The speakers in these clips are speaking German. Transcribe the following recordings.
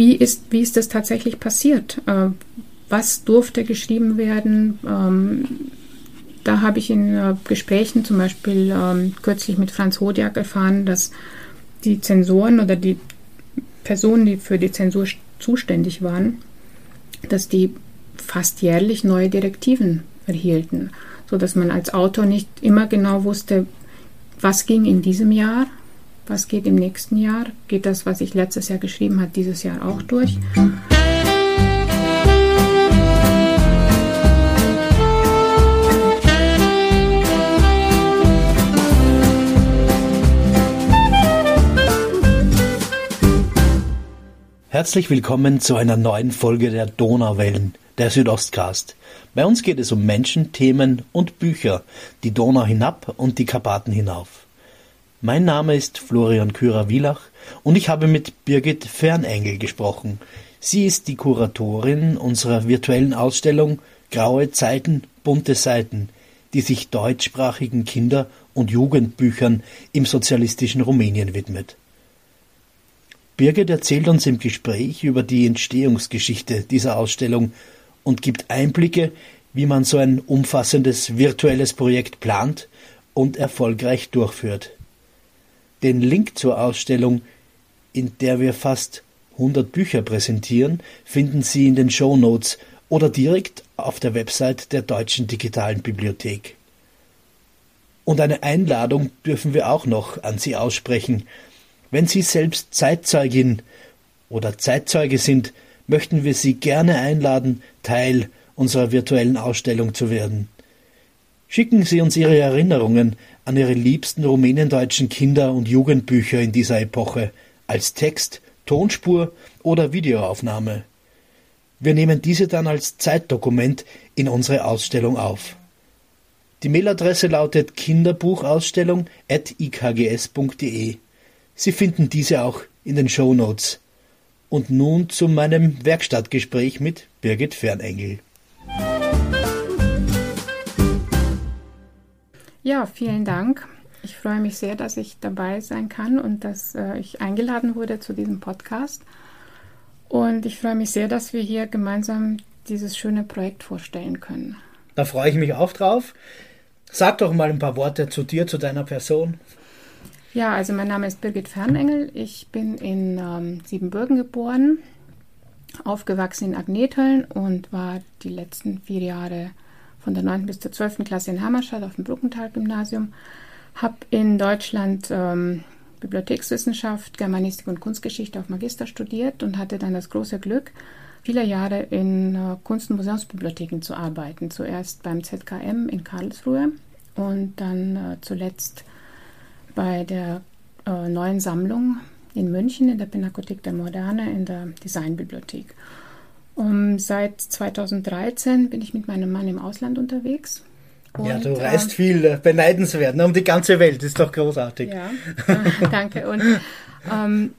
wie ist, wie ist das tatsächlich passiert? Äh, was durfte geschrieben werden? Ähm, da habe ich in äh, Gesprächen zum Beispiel ähm, kürzlich mit Franz Hodiak erfahren, dass die Zensoren oder die Personen, die für die Zensur zuständig waren, dass die fast jährlich neue Direktiven erhielten, sodass man als Autor nicht immer genau wusste, was ging in diesem Jahr, was geht im nächsten Jahr, geht das, was ich letztes Jahr geschrieben habe, dieses Jahr auch durch. Herzlich willkommen zu einer neuen Folge der Donauwellen, der Südostcast. Bei uns geht es um Menschen, Themen und Bücher, die Donau hinab und die Karpaten hinauf. Mein Name ist Florian Kürer-Wielach und ich habe mit Birgit Fernengel gesprochen. Sie ist die Kuratorin unserer virtuellen Ausstellung Graue Zeiten, bunte Seiten, die sich deutschsprachigen Kinder- und Jugendbüchern im sozialistischen Rumänien widmet. Birgit erzählt uns im Gespräch über die Entstehungsgeschichte dieser Ausstellung und gibt Einblicke, wie man so ein umfassendes virtuelles Projekt plant und erfolgreich durchführt. Den Link zur Ausstellung, in der wir fast 100 Bücher präsentieren, finden Sie in den Show Notes oder direkt auf der Website der Deutschen Digitalen Bibliothek. Und eine Einladung dürfen wir auch noch an Sie aussprechen, wenn Sie selbst Zeitzeugin oder Zeitzeuge sind, möchten wir Sie gerne einladen, Teil unserer virtuellen Ausstellung zu werden. Schicken Sie uns Ihre Erinnerungen an Ihre liebsten rumänendeutschen Kinder- und Jugendbücher in dieser Epoche als Text, Tonspur oder Videoaufnahme. Wir nehmen diese dann als Zeitdokument in unsere Ausstellung auf. Die Mailadresse lautet kinderbuchausstellung.ikgs.de. Sie finden diese auch in den Show Notes. Und nun zu meinem Werkstattgespräch mit Birgit Fernengel. Ja, vielen Dank. Ich freue mich sehr, dass ich dabei sein kann und dass äh, ich eingeladen wurde zu diesem Podcast. Und ich freue mich sehr, dass wir hier gemeinsam dieses schöne Projekt vorstellen können. Da freue ich mich auch drauf. Sag doch mal ein paar Worte zu dir, zu deiner Person. Ja, also mein Name ist Birgit Fernengel. Ich bin in ähm, Siebenbürgen geboren, aufgewachsen in Agnetheln und war die letzten vier Jahre von der 9. bis zur 12. Klasse in Hammerstadt auf dem Bruckenthal-Gymnasium. Habe in Deutschland ähm, Bibliothekswissenschaft, Germanistik und Kunstgeschichte auf Magister studiert und hatte dann das große Glück, viele Jahre in äh, Kunst- und Museumsbibliotheken zu arbeiten. Zuerst beim ZKM in Karlsruhe und dann äh, zuletzt bei der äh, neuen Sammlung in München in der Pinakothek der Moderne in der Designbibliothek. Um, seit 2013 bin ich mit meinem Mann im Ausland unterwegs. Und, ja, du reist äh, viel, beneidenswert, ne, um die ganze Welt, ist doch großartig. Ja, danke. Und ähm,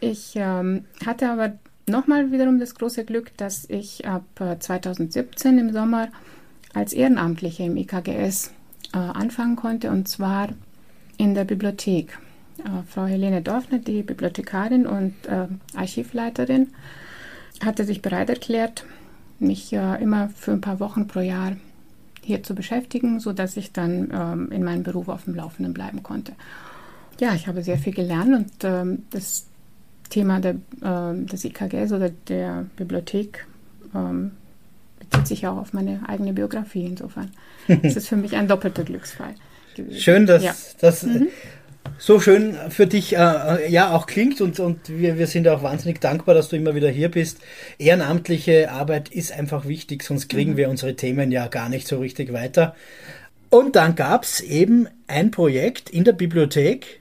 ich ähm, hatte aber nochmal wiederum das große Glück, dass ich ab 2017 äh, im Sommer als Ehrenamtliche im IKGS äh, anfangen konnte und zwar in der Bibliothek. Äh, Frau Helene Dorfner, die Bibliothekarin und Archivleiterin, hatte sich bereit erklärt, mich äh, immer für ein paar Wochen pro Jahr hier zu beschäftigen, sodass ich dann ähm, in meinem Beruf auf dem Laufenden bleiben konnte. Ja, ich habe sehr viel gelernt und ähm, das Thema der, äh, des IKGs oder der Bibliothek ähm, bezieht sich auch auf meine eigene Biografie. Insofern ist es für mich ein doppelter Glücksfall gewesen. Schön, dass ja. das mhm. So schön für dich äh, ja auch klingt und, und wir, wir sind auch wahnsinnig dankbar, dass du immer wieder hier bist. Ehrenamtliche Arbeit ist einfach wichtig, sonst kriegen mhm. wir unsere Themen ja gar nicht so richtig weiter. Und dann gab es eben ein Projekt in der Bibliothek,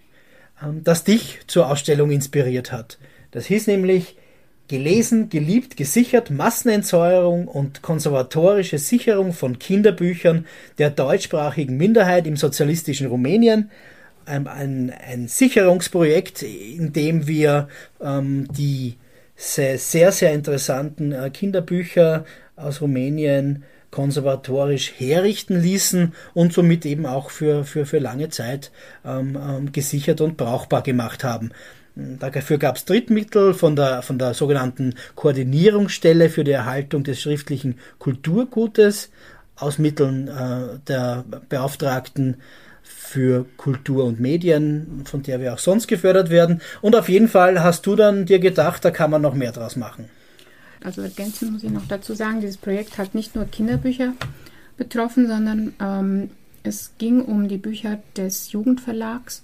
ähm, das dich zur Ausstellung inspiriert hat. Das hieß nämlich gelesen, geliebt, gesichert, Massenentsäuerung und konservatorische Sicherung von Kinderbüchern der deutschsprachigen Minderheit im sozialistischen Rumänien. Ein, ein, ein Sicherungsprojekt, in dem wir ähm, die sehr, sehr, sehr interessanten äh, Kinderbücher aus Rumänien konservatorisch herrichten ließen und somit eben auch für, für, für lange Zeit ähm, ähm, gesichert und brauchbar gemacht haben. Dafür gab es Drittmittel von der, von der sogenannten Koordinierungsstelle für die Erhaltung des schriftlichen Kulturgutes aus Mitteln äh, der Beauftragten für Kultur und Medien, von der wir auch sonst gefördert werden. Und auf jeden Fall hast du dann dir gedacht, da kann man noch mehr draus machen. Also ergänzend muss ich noch dazu sagen, dieses Projekt hat nicht nur Kinderbücher betroffen, sondern ähm, es ging um die Bücher des Jugendverlags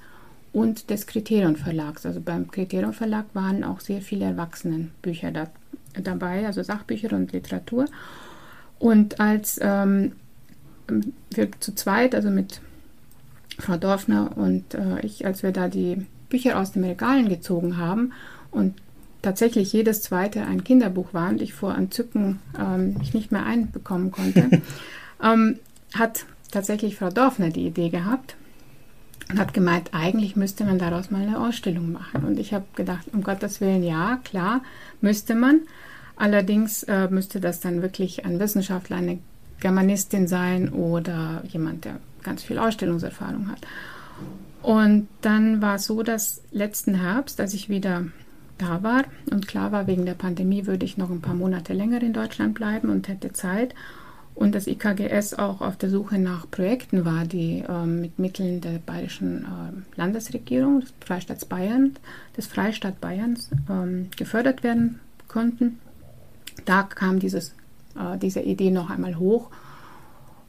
und des Kriterion Verlags. Also beim Kriterion Verlag waren auch sehr viele Erwachsenenbücher da, dabei, also Sachbücher und Literatur. Und als ähm, wir zu zweit, also mit Frau Dorfner und äh, ich, als wir da die Bücher aus den Regalen gezogen haben und tatsächlich jedes zweite ein Kinderbuch war und ich vor Entzücken ähm, mich nicht mehr einbekommen konnte, ähm, hat tatsächlich Frau Dorfner die Idee gehabt und hat gemeint, eigentlich müsste man daraus mal eine Ausstellung machen. Und ich habe gedacht, um Gottes Willen, ja, klar, müsste man. Allerdings äh, müsste das dann wirklich ein Wissenschaftler, eine Germanistin sein oder jemand, der ganz viel Ausstellungserfahrung hat. Und dann war es so, dass letzten Herbst, als ich wieder da war und klar war, wegen der Pandemie würde ich noch ein paar Monate länger in Deutschland bleiben und hätte Zeit. Und das IKGS auch auf der Suche nach Projekten war, die äh, mit Mitteln der bayerischen äh, Landesregierung, des Freistaats Bayern, des Freistaat Bayerns ähm, gefördert werden konnten. Da kam dieses, äh, diese Idee noch einmal hoch.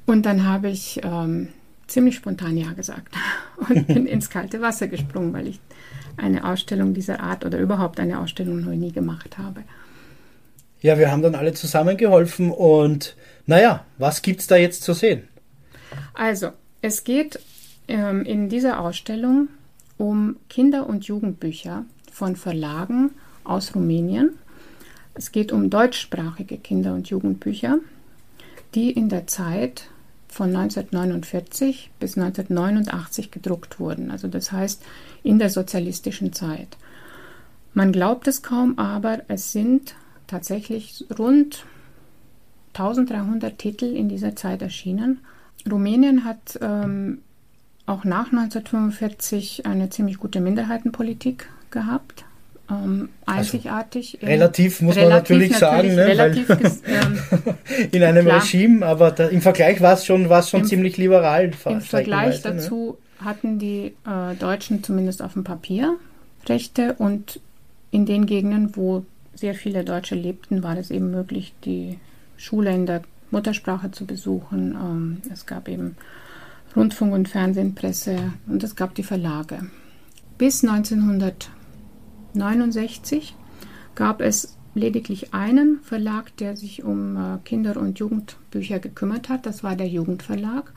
Und dann habe ich ähm, ziemlich spontan Ja gesagt und bin ins kalte Wasser gesprungen, weil ich eine Ausstellung dieser Art oder überhaupt eine Ausstellung noch nie gemacht habe. Ja, wir haben dann alle zusammengeholfen und naja, was gibt es da jetzt zu sehen? Also, es geht ähm, in dieser Ausstellung um Kinder- und Jugendbücher von Verlagen aus Rumänien. Es geht um deutschsprachige Kinder- und Jugendbücher, die in der Zeit von 1949 bis 1989 gedruckt wurden. Also das heißt in der sozialistischen Zeit. Man glaubt es kaum, aber es sind tatsächlich rund 1300 Titel in dieser Zeit erschienen. Rumänien hat ähm, auch nach 1945 eine ziemlich gute Minderheitenpolitik gehabt ähm, einzigartig. Also, relativ muss relativ man natürlich, sagen, ne, relativ ähm, in einem klar. Regime, aber da, im Vergleich war es schon, war's schon Im, ziemlich liberal. Im Vergleich ne? dazu ne? hatten die äh, Deutschen zumindest auf dem Papier Rechte und in den Gegenden, wo sehr viele Deutsche lebten, war es eben möglich, die Schule in der Muttersprache zu besuchen. Ähm, es gab eben Rundfunk und Fernsehen, Presse und es gab die Verlage. Bis 1900 1969 gab es lediglich einen Verlag, der sich um äh, Kinder- und Jugendbücher gekümmert hat. Das war der Jugendverlag.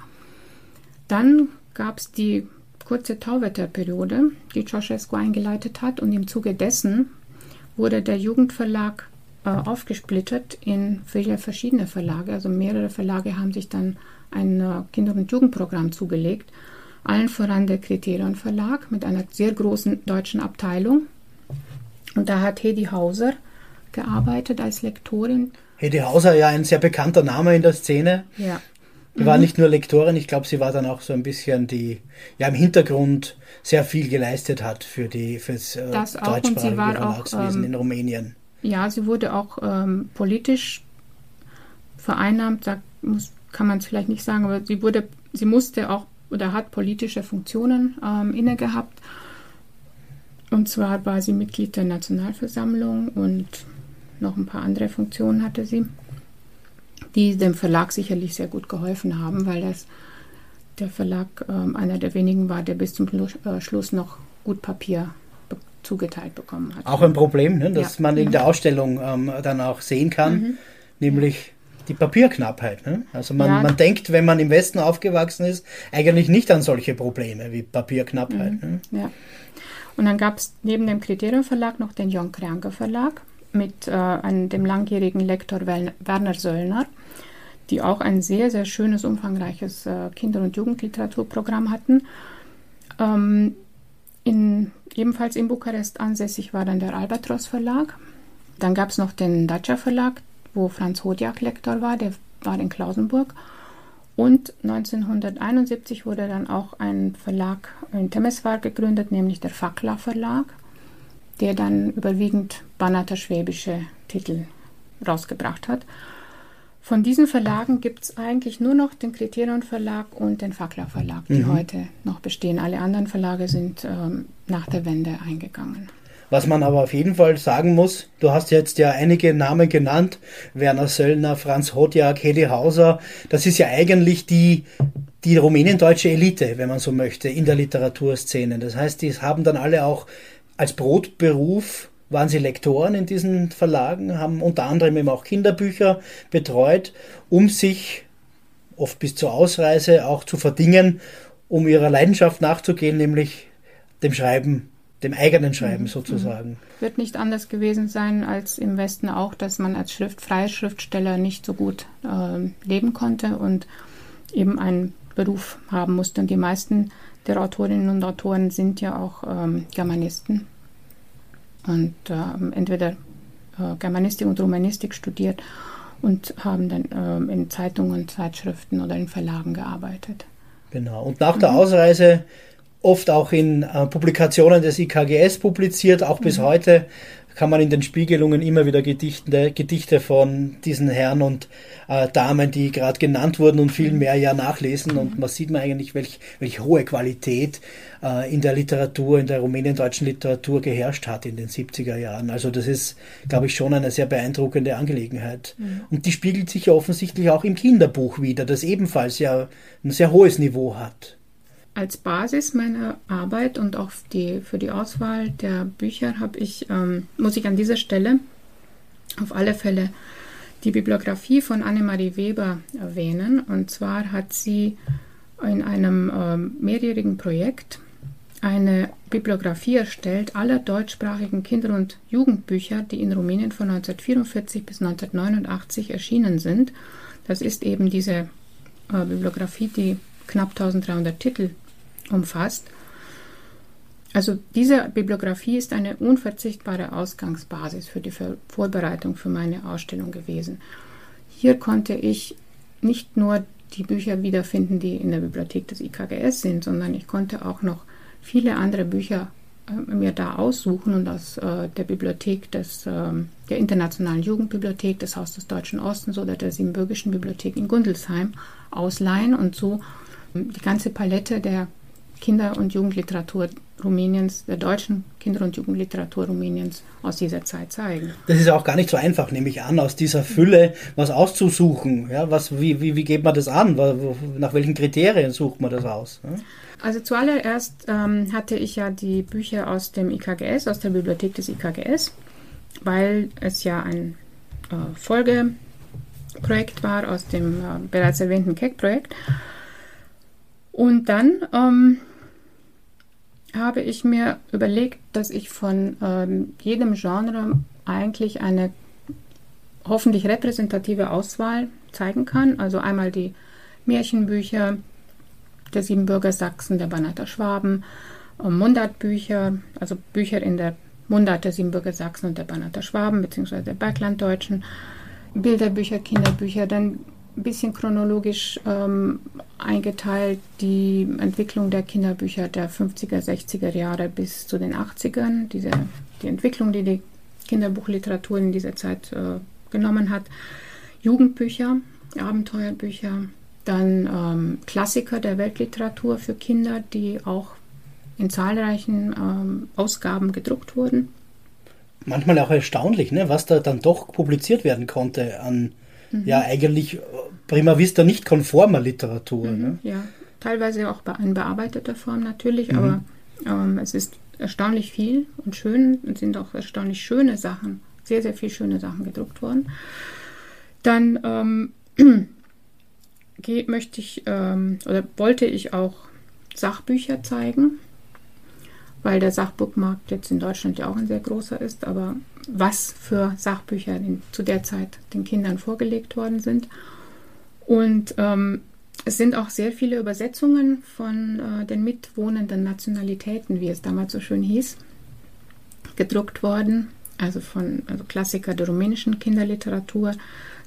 Dann gab es die kurze Tauwetterperiode, die Ceausescu eingeleitet hat. Und im Zuge dessen wurde der Jugendverlag äh, aufgesplittert in viele verschiedene Verlage. Also mehrere Verlage haben sich dann ein äh, Kinder- und Jugendprogramm zugelegt. Allen voran der Kriterion Verlag mit einer sehr großen deutschen Abteilung und da hat Hedi Hauser gearbeitet als Lektorin. Hedi Hauser, ja, ein sehr bekannter Name in der Szene. Ja. Mhm. war nicht nur Lektorin, ich glaube, sie war dann auch so ein bisschen die, ja, im Hintergrund sehr viel geleistet hat für die, fürs äh, das auch, war Verlagswesen ähm, in Rumänien. Ja, sie wurde auch ähm, politisch vereinnahmt, da muss, kann man es vielleicht nicht sagen, aber sie wurde, sie musste auch oder hat politische Funktionen ähm, inne gehabt und zwar war sie Mitglied der Nationalversammlung und noch ein paar andere Funktionen hatte sie, die dem Verlag sicherlich sehr gut geholfen haben, weil das der Verlag äh, einer der wenigen war, der bis zum äh, Schluss noch gut Papier be zugeteilt bekommen hat. Auch ein Problem, ne, das ja. man in der Ausstellung ähm, dann auch sehen kann, mhm. nämlich die Papierknappheit. Ne? Also man, ja. man denkt, wenn man im Westen aufgewachsen ist, eigentlich nicht an solche Probleme wie Papierknappheit. Mhm. Ne? Ja. Und dann gab es neben dem Kriterium Verlag noch den Jon Kranke Verlag mit äh, einem, dem langjährigen Lektor Werner Söllner, die auch ein sehr, sehr schönes, umfangreiches äh, Kinder- und Jugendliteraturprogramm hatten. Ähm, in, ebenfalls in Bukarest ansässig war dann der Albatros Verlag. Dann gab es noch den Dacia Verlag, wo Franz Hodjak Lektor war, der war in Klausenburg. Und 1971 wurde dann auch ein Verlag in Temeswar gegründet, nämlich der Fakla Verlag. der dann überwiegend bannerte schwäbische Titel rausgebracht hat. Von diesen Verlagen gibt es eigentlich nur noch den Kriterion Verlag und den Fackler Verlag, die mhm. heute noch bestehen. Alle anderen Verlage sind ähm, nach der Wende eingegangen. Was man aber auf jeden Fall sagen muss, du hast jetzt ja einige Namen genannt, Werner Söllner, Franz Hodjak, Heli Hauser, das ist ja eigentlich die, die rumäniendeutsche Elite, wenn man so möchte, in der Literaturszene. Das heißt, die haben dann alle auch als Brotberuf waren sie Lektoren in diesen Verlagen, haben unter anderem eben auch Kinderbücher betreut, um sich oft bis zur Ausreise auch zu verdingen, um ihrer Leidenschaft nachzugehen, nämlich dem Schreiben, dem eigenen Schreiben mhm. sozusagen. Wird nicht anders gewesen sein als im Westen auch, dass man als Schrift, freier Schriftsteller nicht so gut äh, leben konnte und eben einen Beruf haben musste. Und die meisten der Autorinnen und Autoren sind ja auch ähm, Germanisten und äh, entweder äh, Germanistik und Romanistik studiert und haben dann äh, in Zeitungen, Zeitschriften oder in Verlagen gearbeitet. Genau. Und nach der mhm. Ausreise oft auch in äh, Publikationen des IKGS publiziert, auch bis mhm. heute kann man in den Spiegelungen immer wieder Gedichte, Gedichte von diesen Herren und äh, Damen, die gerade genannt wurden und viel mehr ja nachlesen. Und man sieht man eigentlich, welch, welche hohe Qualität äh, in der Literatur, in der rumäniendeutschen Literatur geherrscht hat in den 70er Jahren. Also das ist, glaube ich, schon eine sehr beeindruckende Angelegenheit. Mhm. Und die spiegelt sich ja offensichtlich auch im Kinderbuch wieder, das ebenfalls ja ein sehr hohes Niveau hat als Basis meiner Arbeit und auch die, für die Auswahl der Bücher habe ich, ähm, muss ich an dieser Stelle auf alle Fälle die Bibliografie von Annemarie Weber erwähnen. Und zwar hat sie in einem ähm, mehrjährigen Projekt eine Bibliografie erstellt aller deutschsprachigen Kinder- und Jugendbücher, die in Rumänien von 1944 bis 1989 erschienen sind. Das ist eben diese äh, Bibliografie, die knapp 1300 Titel umfasst. Also diese Bibliografie ist eine unverzichtbare Ausgangsbasis für die Vorbereitung für meine Ausstellung gewesen. Hier konnte ich nicht nur die Bücher wiederfinden, die in der Bibliothek des IKGS sind, sondern ich konnte auch noch viele andere Bücher äh, mir da aussuchen und aus äh, der Bibliothek des, äh, der Internationalen Jugendbibliothek des Haus des Deutschen Ostens oder der Siebenbürgischen Bibliothek in Gundelsheim ausleihen und so die ganze Palette der Kinder- und Jugendliteratur Rumäniens, der deutschen Kinder- und Jugendliteratur Rumäniens aus dieser Zeit zeigen. Das ist auch gar nicht so einfach, nehme ich an, aus dieser Fülle was auszusuchen. Ja, was, wie, wie, wie geht man das an? Nach welchen Kriterien sucht man das aus? Ja? Also zuallererst ähm, hatte ich ja die Bücher aus dem IKGS, aus der Bibliothek des IKGS, weil es ja ein äh, Folgeprojekt war aus dem äh, bereits erwähnten Keck-Projekt. Und dann ähm, habe ich mir überlegt, dass ich von ähm, jedem Genre eigentlich eine hoffentlich repräsentative Auswahl zeigen kann. Also einmal die Märchenbücher der Siebenbürger Sachsen, der Banater Schwaben, ähm, Mundartbücher, also Bücher in der Mundart der Siebenbürger Sachsen und der Banater Schwaben, beziehungsweise der Berglanddeutschen, Bilderbücher, Kinderbücher, dann ein bisschen chronologisch ähm, eingeteilt die Entwicklung der Kinderbücher der 50er, 60er Jahre bis zu den 80ern, diese, die Entwicklung, die die Kinderbuchliteratur in dieser Zeit äh, genommen hat. Jugendbücher, Abenteuerbücher, dann ähm, Klassiker der Weltliteratur für Kinder, die auch in zahlreichen ähm, Ausgaben gedruckt wurden. Manchmal auch erstaunlich, ne, was da dann doch publiziert werden konnte an mhm. ja eigentlich prima vista nicht konformer Literatur. Mhm, ne? Ja, teilweise auch in bearbeiteter Form natürlich, mhm. aber ähm, es ist erstaunlich viel und schön und sind auch erstaunlich schöne Sachen, sehr, sehr viele schöne Sachen gedruckt worden. Dann ähm, möchte ich ähm, oder wollte ich auch Sachbücher zeigen, weil der Sachbuchmarkt jetzt in Deutschland ja auch ein sehr großer ist, aber was für Sachbücher in, zu der Zeit den Kindern vorgelegt worden sind. Und ähm, es sind auch sehr viele Übersetzungen von äh, den mitwohnenden Nationalitäten, wie es damals so schön hieß, gedruckt worden. Also von also Klassiker der rumänischen Kinderliteratur,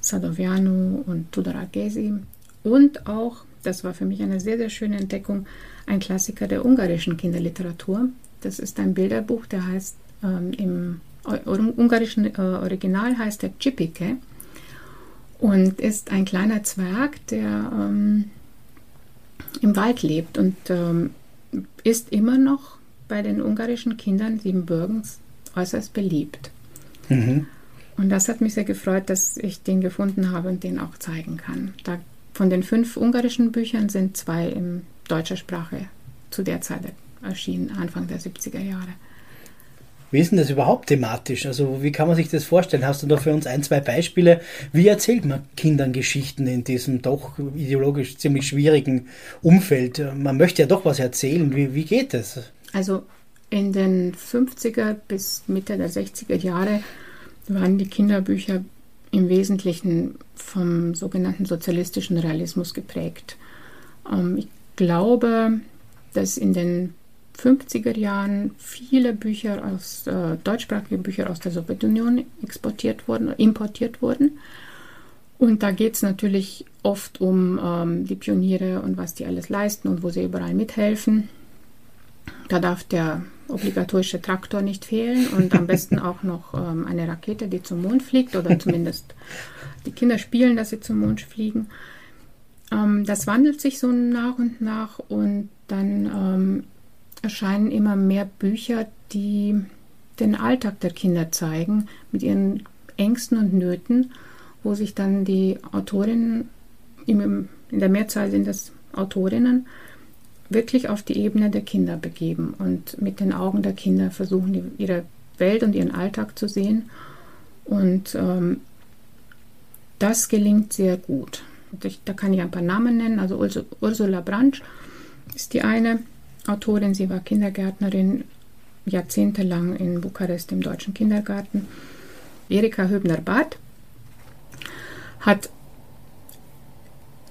Sadovianu und Tudor Argesi. Und auch, das war für mich eine sehr, sehr schöne Entdeckung, ein Klassiker der ungarischen Kinderliteratur. Das ist ein Bilderbuch, der heißt ähm, im ungarischen äh, Original heißt er Chipike und ist ein kleiner Zwerg, der ähm, im Wald lebt und ähm, ist immer noch bei den ungarischen Kindern Siebenbürgens äußerst beliebt. Mhm. Und das hat mich sehr gefreut, dass ich den gefunden habe und den auch zeigen kann. Da, von den fünf ungarischen Büchern sind zwei in deutscher Sprache zu der Zeit erschienen, Anfang der 70er Jahre. Wie ist denn das überhaupt thematisch? Also wie kann man sich das vorstellen? Hast du da für uns ein, zwei Beispiele? Wie erzählt man Kindern Geschichten in diesem doch ideologisch ziemlich schwierigen Umfeld? Man möchte ja doch was erzählen. Wie, wie geht das? Also in den 50er bis Mitte der 60er Jahre waren die Kinderbücher im Wesentlichen vom sogenannten sozialistischen Realismus geprägt. Ähm, ich glaube, dass in den 50er Jahren viele Bücher aus, äh, deutschsprachige Bücher aus der Sowjetunion exportiert wurden, importiert wurden. Und da geht es natürlich oft um ähm, die Pioniere und was die alles leisten und wo sie überall mithelfen. Da darf der obligatorische Traktor nicht fehlen und am besten auch noch ähm, eine Rakete, die zum Mond fliegt oder zumindest die Kinder spielen, dass sie zum Mond fliegen. Ähm, das wandelt sich so nach und nach und dann ähm, erscheinen immer mehr Bücher, die den Alltag der Kinder zeigen, mit ihren Ängsten und Nöten, wo sich dann die Autorinnen, in der Mehrzahl sind das Autorinnen, wirklich auf die Ebene der Kinder begeben und mit den Augen der Kinder versuchen, ihre Welt und ihren Alltag zu sehen. Und ähm, das gelingt sehr gut. Ich, da kann ich ein paar Namen nennen. Also Ursula Branch ist die eine. Autorin. Sie war Kindergärtnerin jahrzehntelang in Bukarest im deutschen Kindergarten. Erika Höbner-Barth hat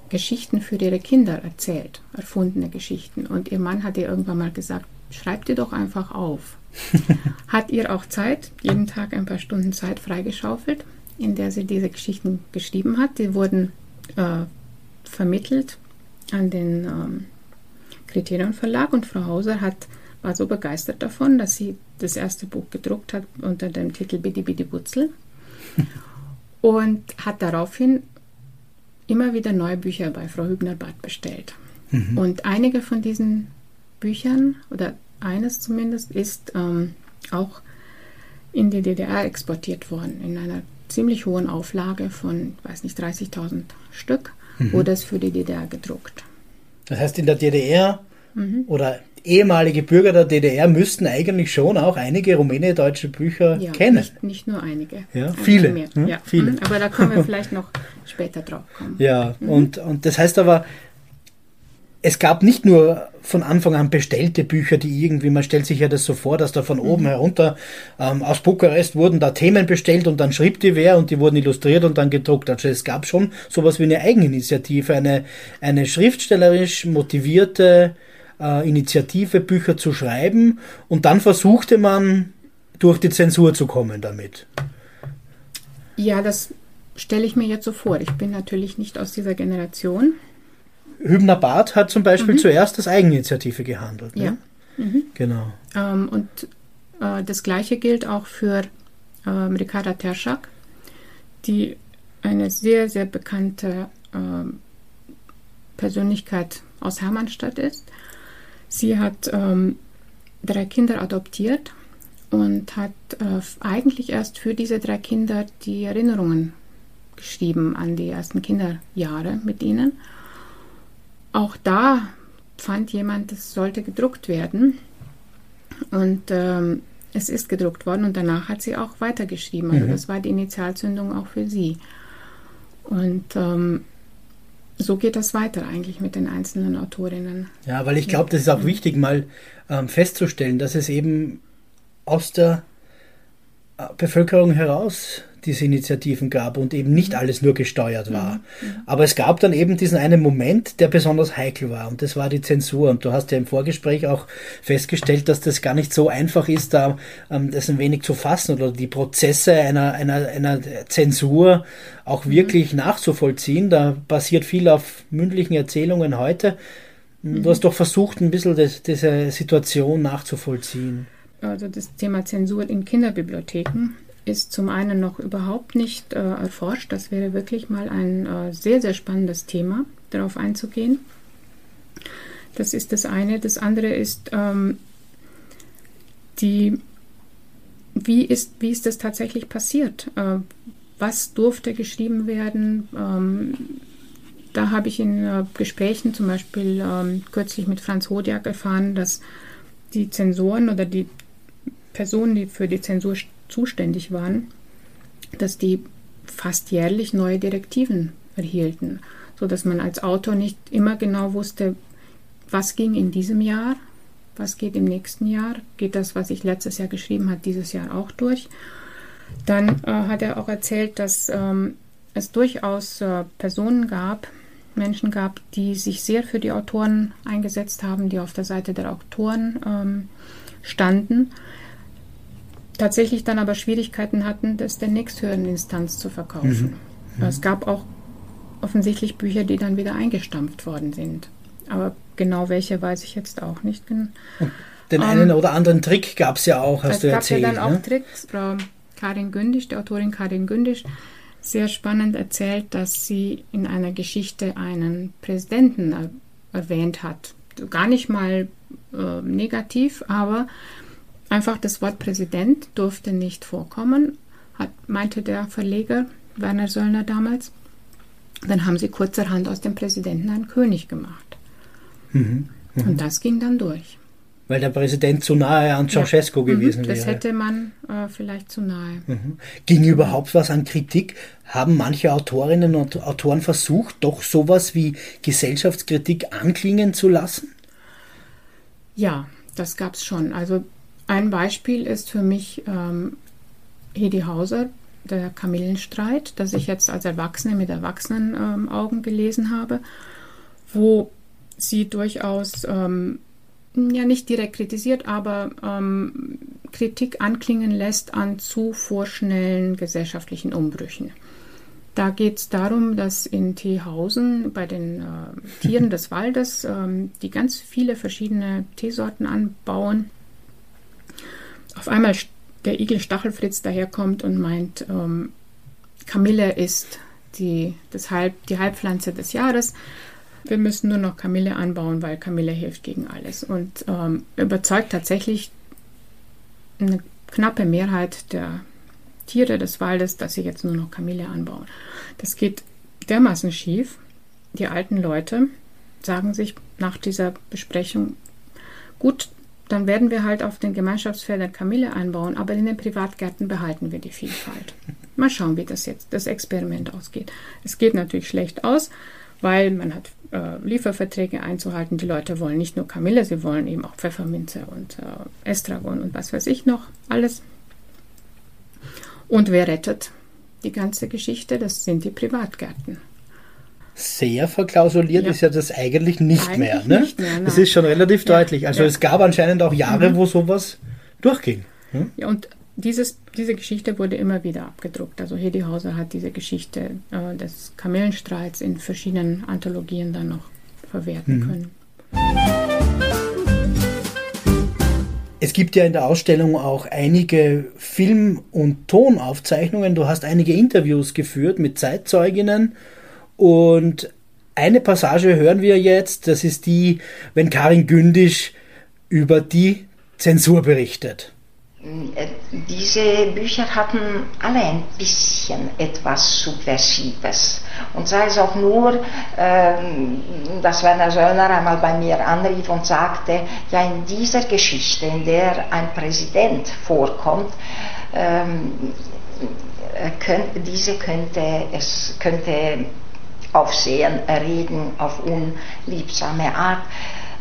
Geschichten für ihre Kinder erzählt, erfundene Geschichten. Und ihr Mann hat ihr irgendwann mal gesagt, schreib die doch einfach auf. hat ihr auch Zeit, jeden Tag ein paar Stunden Zeit freigeschaufelt, in der sie diese Geschichten geschrieben hat. Die wurden äh, vermittelt an den ähm, Kriterion Verlag und Frau Hauser hat, war so begeistert davon, dass sie das erste Buch gedruckt hat unter dem Titel Bidi Bidi Butzel und hat daraufhin immer wieder neue Bücher bei Frau Hübner-Bad bestellt. Mhm. Und einige von diesen Büchern, oder eines zumindest, ist ähm, auch in die DDR exportiert worden, in einer ziemlich hohen Auflage von, weiß nicht, 30.000 Stück, mhm. wurde es für die DDR gedruckt. Das heißt, in der DDR mhm. oder ehemalige Bürger der DDR müssten eigentlich schon auch einige rumänisch-deutsche Bücher ja, kennen. Nicht, nicht nur einige. Ja, viele. Hm? Ja. viele. Mhm. Aber da können wir vielleicht noch später drauf kommen. Ja, mhm. und, und das heißt aber, es gab nicht nur von Anfang an bestellte Bücher, die irgendwie, man stellt sich ja das so vor, dass da von oben mhm. herunter ähm, aus Bukarest wurden da Themen bestellt und dann schrieb die wer und die wurden illustriert und dann gedruckt. Also es gab schon sowas wie eine Eigeninitiative, eine, eine schriftstellerisch motivierte äh, Initiative, Bücher zu schreiben und dann versuchte man durch die Zensur zu kommen damit. Ja, das stelle ich mir jetzt so vor. Ich bin natürlich nicht aus dieser Generation. Hübner Barth hat zum Beispiel mhm. zuerst als Eigeninitiative gehandelt. Ne? Ja. Mhm. Genau. Ähm, und äh, das Gleiche gilt auch für ähm, Ricarda Terschak, die eine sehr, sehr bekannte ähm, Persönlichkeit aus Hermannstadt ist. Sie hat ähm, drei Kinder adoptiert und hat äh, eigentlich erst für diese drei Kinder die Erinnerungen geschrieben an die ersten Kinderjahre mit ihnen. Auch da fand jemand, es sollte gedruckt werden. Und ähm, es ist gedruckt worden und danach hat sie auch weitergeschrieben. Also mhm. das war die Initialzündung auch für sie. Und ähm, so geht das weiter eigentlich mit den einzelnen Autorinnen. Ja, weil ich glaube, das ist auch wichtig, mal ähm, festzustellen, dass es eben aus der äh, Bevölkerung heraus diese Initiativen gab und eben nicht alles nur gesteuert war. Mhm. Aber es gab dann eben diesen einen Moment, der besonders heikel war und das war die Zensur. Und du hast ja im Vorgespräch auch festgestellt, dass das gar nicht so einfach ist, da ähm, das ein wenig zu fassen oder die Prozesse einer, einer, einer Zensur auch mhm. wirklich nachzuvollziehen. Da basiert viel auf mündlichen Erzählungen heute. Du mhm. hast doch versucht, ein bisschen das, diese Situation nachzuvollziehen. also das Thema Zensur in Kinderbibliotheken ist zum einen noch überhaupt nicht äh, erforscht. Das wäre wirklich mal ein äh, sehr, sehr spannendes Thema, darauf einzugehen. Das ist das eine. Das andere ist ähm, die, wie ist, wie ist das tatsächlich passiert? Äh, was durfte geschrieben werden? Ähm, da habe ich in äh, Gesprächen zum Beispiel ähm, kürzlich mit Franz Hodiak erfahren, dass die Zensoren oder die Personen, die für die Zensur zuständig waren, dass die fast jährlich neue Direktiven erhielten, sodass man als Autor nicht immer genau wusste, was ging in diesem Jahr, was geht im nächsten Jahr, geht das, was ich letztes Jahr geschrieben habe, dieses Jahr auch durch. Dann äh, hat er auch erzählt, dass ähm, es durchaus äh, Personen gab, Menschen gab, die sich sehr für die Autoren eingesetzt haben, die auf der Seite der Autoren ähm, standen, tatsächlich dann aber Schwierigkeiten hatten, das der nächsthöheren Instanz zu verkaufen. Mhm. Es gab auch offensichtlich Bücher, die dann wieder eingestampft worden sind. Aber genau welche weiß ich jetzt auch nicht. Den um, einen ähm, oder anderen Trick gab es ja auch, hast du erzählt. Es gab ja dann ne? auch Tricks. Frau Karin Gündisch, die Autorin Karin Gündisch, sehr spannend erzählt, dass sie in einer Geschichte einen Präsidenten er erwähnt hat. Gar nicht mal äh, negativ, aber einfach das Wort Präsident durfte nicht vorkommen, hat, meinte der Verleger Werner Söllner damals. Dann haben sie kurzerhand aus dem Präsidenten einen König gemacht. Mhm, mh. Und das ging dann durch. Weil der Präsident zu nahe an Ceausescu ja. Mhm, gewesen wäre. Das hätte man äh, vielleicht zu nahe. Mhm. Ging überhaupt was an Kritik? Haben manche Autorinnen und Autoren versucht, doch sowas wie Gesellschaftskritik anklingen zu lassen? Ja, das gab es schon. Also ein Beispiel ist für mich ähm, Hedi Hauser, der Kamillenstreit, das ich jetzt als Erwachsene mit erwachsenen ähm, Augen gelesen habe, wo sie durchaus ähm, ja nicht direkt kritisiert, aber ähm, Kritik anklingen lässt an zu vorschnellen gesellschaftlichen Umbrüchen. Da geht es darum, dass in Teehausen bei den äh, Tieren des Waldes ähm, die ganz viele verschiedene Teesorten anbauen. Auf einmal der Igel Stachelfritz daherkommt und meint, ähm, Kamille ist die, das Halb, die Halbpflanze des Jahres wir müssen nur noch Kamille anbauen, weil Kamille hilft gegen alles. Und ähm, überzeugt tatsächlich eine knappe Mehrheit der Tiere des Waldes, dass sie jetzt nur noch Kamille anbauen. Das geht dermaßen schief. Die alten Leute sagen sich nach dieser Besprechung, gut, dann werden wir halt auf den Gemeinschaftsfeldern Kamille einbauen, aber in den Privatgärten behalten wir die Vielfalt. Mal schauen, wie das jetzt das Experiment ausgeht. Es geht natürlich schlecht aus, weil man hat äh, Lieferverträge einzuhalten. Die Leute wollen nicht nur Kamille, sie wollen eben auch Pfefferminze und äh, Estragon und was weiß ich noch, alles. Und wer rettet die ganze Geschichte? Das sind die Privatgärten. Sehr verklausuliert ja. ist ja das eigentlich nicht eigentlich mehr. Ne? Nicht mehr das ist schon relativ ja. deutlich. Also ja. es gab anscheinend auch Jahre, mhm. wo sowas durchging. Hm? Ja, und dieses, diese Geschichte wurde immer wieder abgedruckt. Also Hedi Hauser hat diese Geschichte äh, des Kamillenstreits in verschiedenen Anthologien dann noch verwerten mhm. können. Es gibt ja in der Ausstellung auch einige Film- und Tonaufzeichnungen. Du hast einige Interviews geführt mit Zeitzeuginnen und eine Passage hören wir jetzt. Das ist die, wenn Karin Gündisch über die Zensur berichtet. Äh, diese Bücher hatten alle ein bisschen etwas Subversives. Und sei es auch nur, ähm, dass Werner Söllner einmal bei mir anrief und sagte, ja in dieser Geschichte, in der ein Präsident vorkommt, ähm, äh, diese könnte, es könnte Aufsehen erregen auf unliebsame Art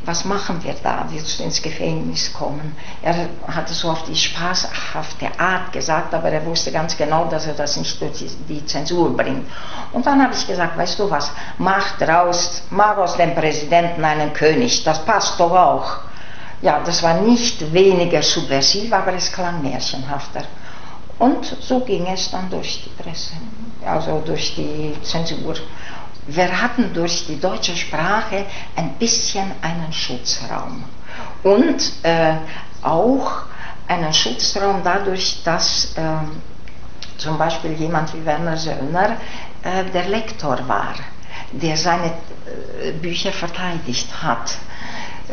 was machen wir da? Willst du ins Gefängnis kommen? Er hatte so auf die spaßhafte Art gesagt, aber er wusste ganz genau, dass er das nicht durch die Zensur bringt. Und dann habe ich gesagt, weißt du was, mach draus, mach aus dem Präsidenten einen König, das passt doch auch. Ja, das war nicht weniger subversiv, aber es klang märchenhafter. Und so ging es dann durch die Presse, also durch die Zensur wir hatten durch die deutsche Sprache ein bisschen einen Schutzraum und äh, auch einen Schutzraum dadurch, dass ähm, zum Beispiel jemand wie Werner Söllner äh, der Lektor war, der seine äh, Bücher verteidigt hat.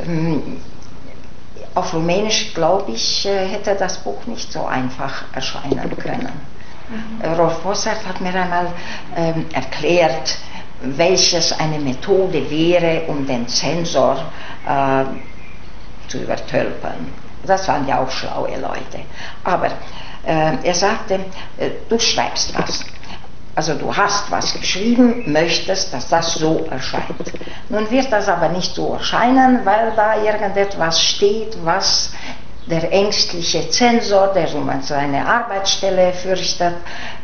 Ähm, auf Rumänisch, glaube ich, äh, hätte das Buch nicht so einfach erscheinen können. Mhm. Rolf Bossert hat mir einmal ähm, erklärt, welches eine Methode wäre, um den Zensor äh, zu übertölpeln. Das waren ja auch schlaue Leute. Aber äh, er sagte, äh, du schreibst was. Also du hast was geschrieben, möchtest, dass das so erscheint. Nun wird das aber nicht so erscheinen, weil da irgendetwas steht, was der ängstliche Zensor, der um seine Arbeitsstelle fürchtet,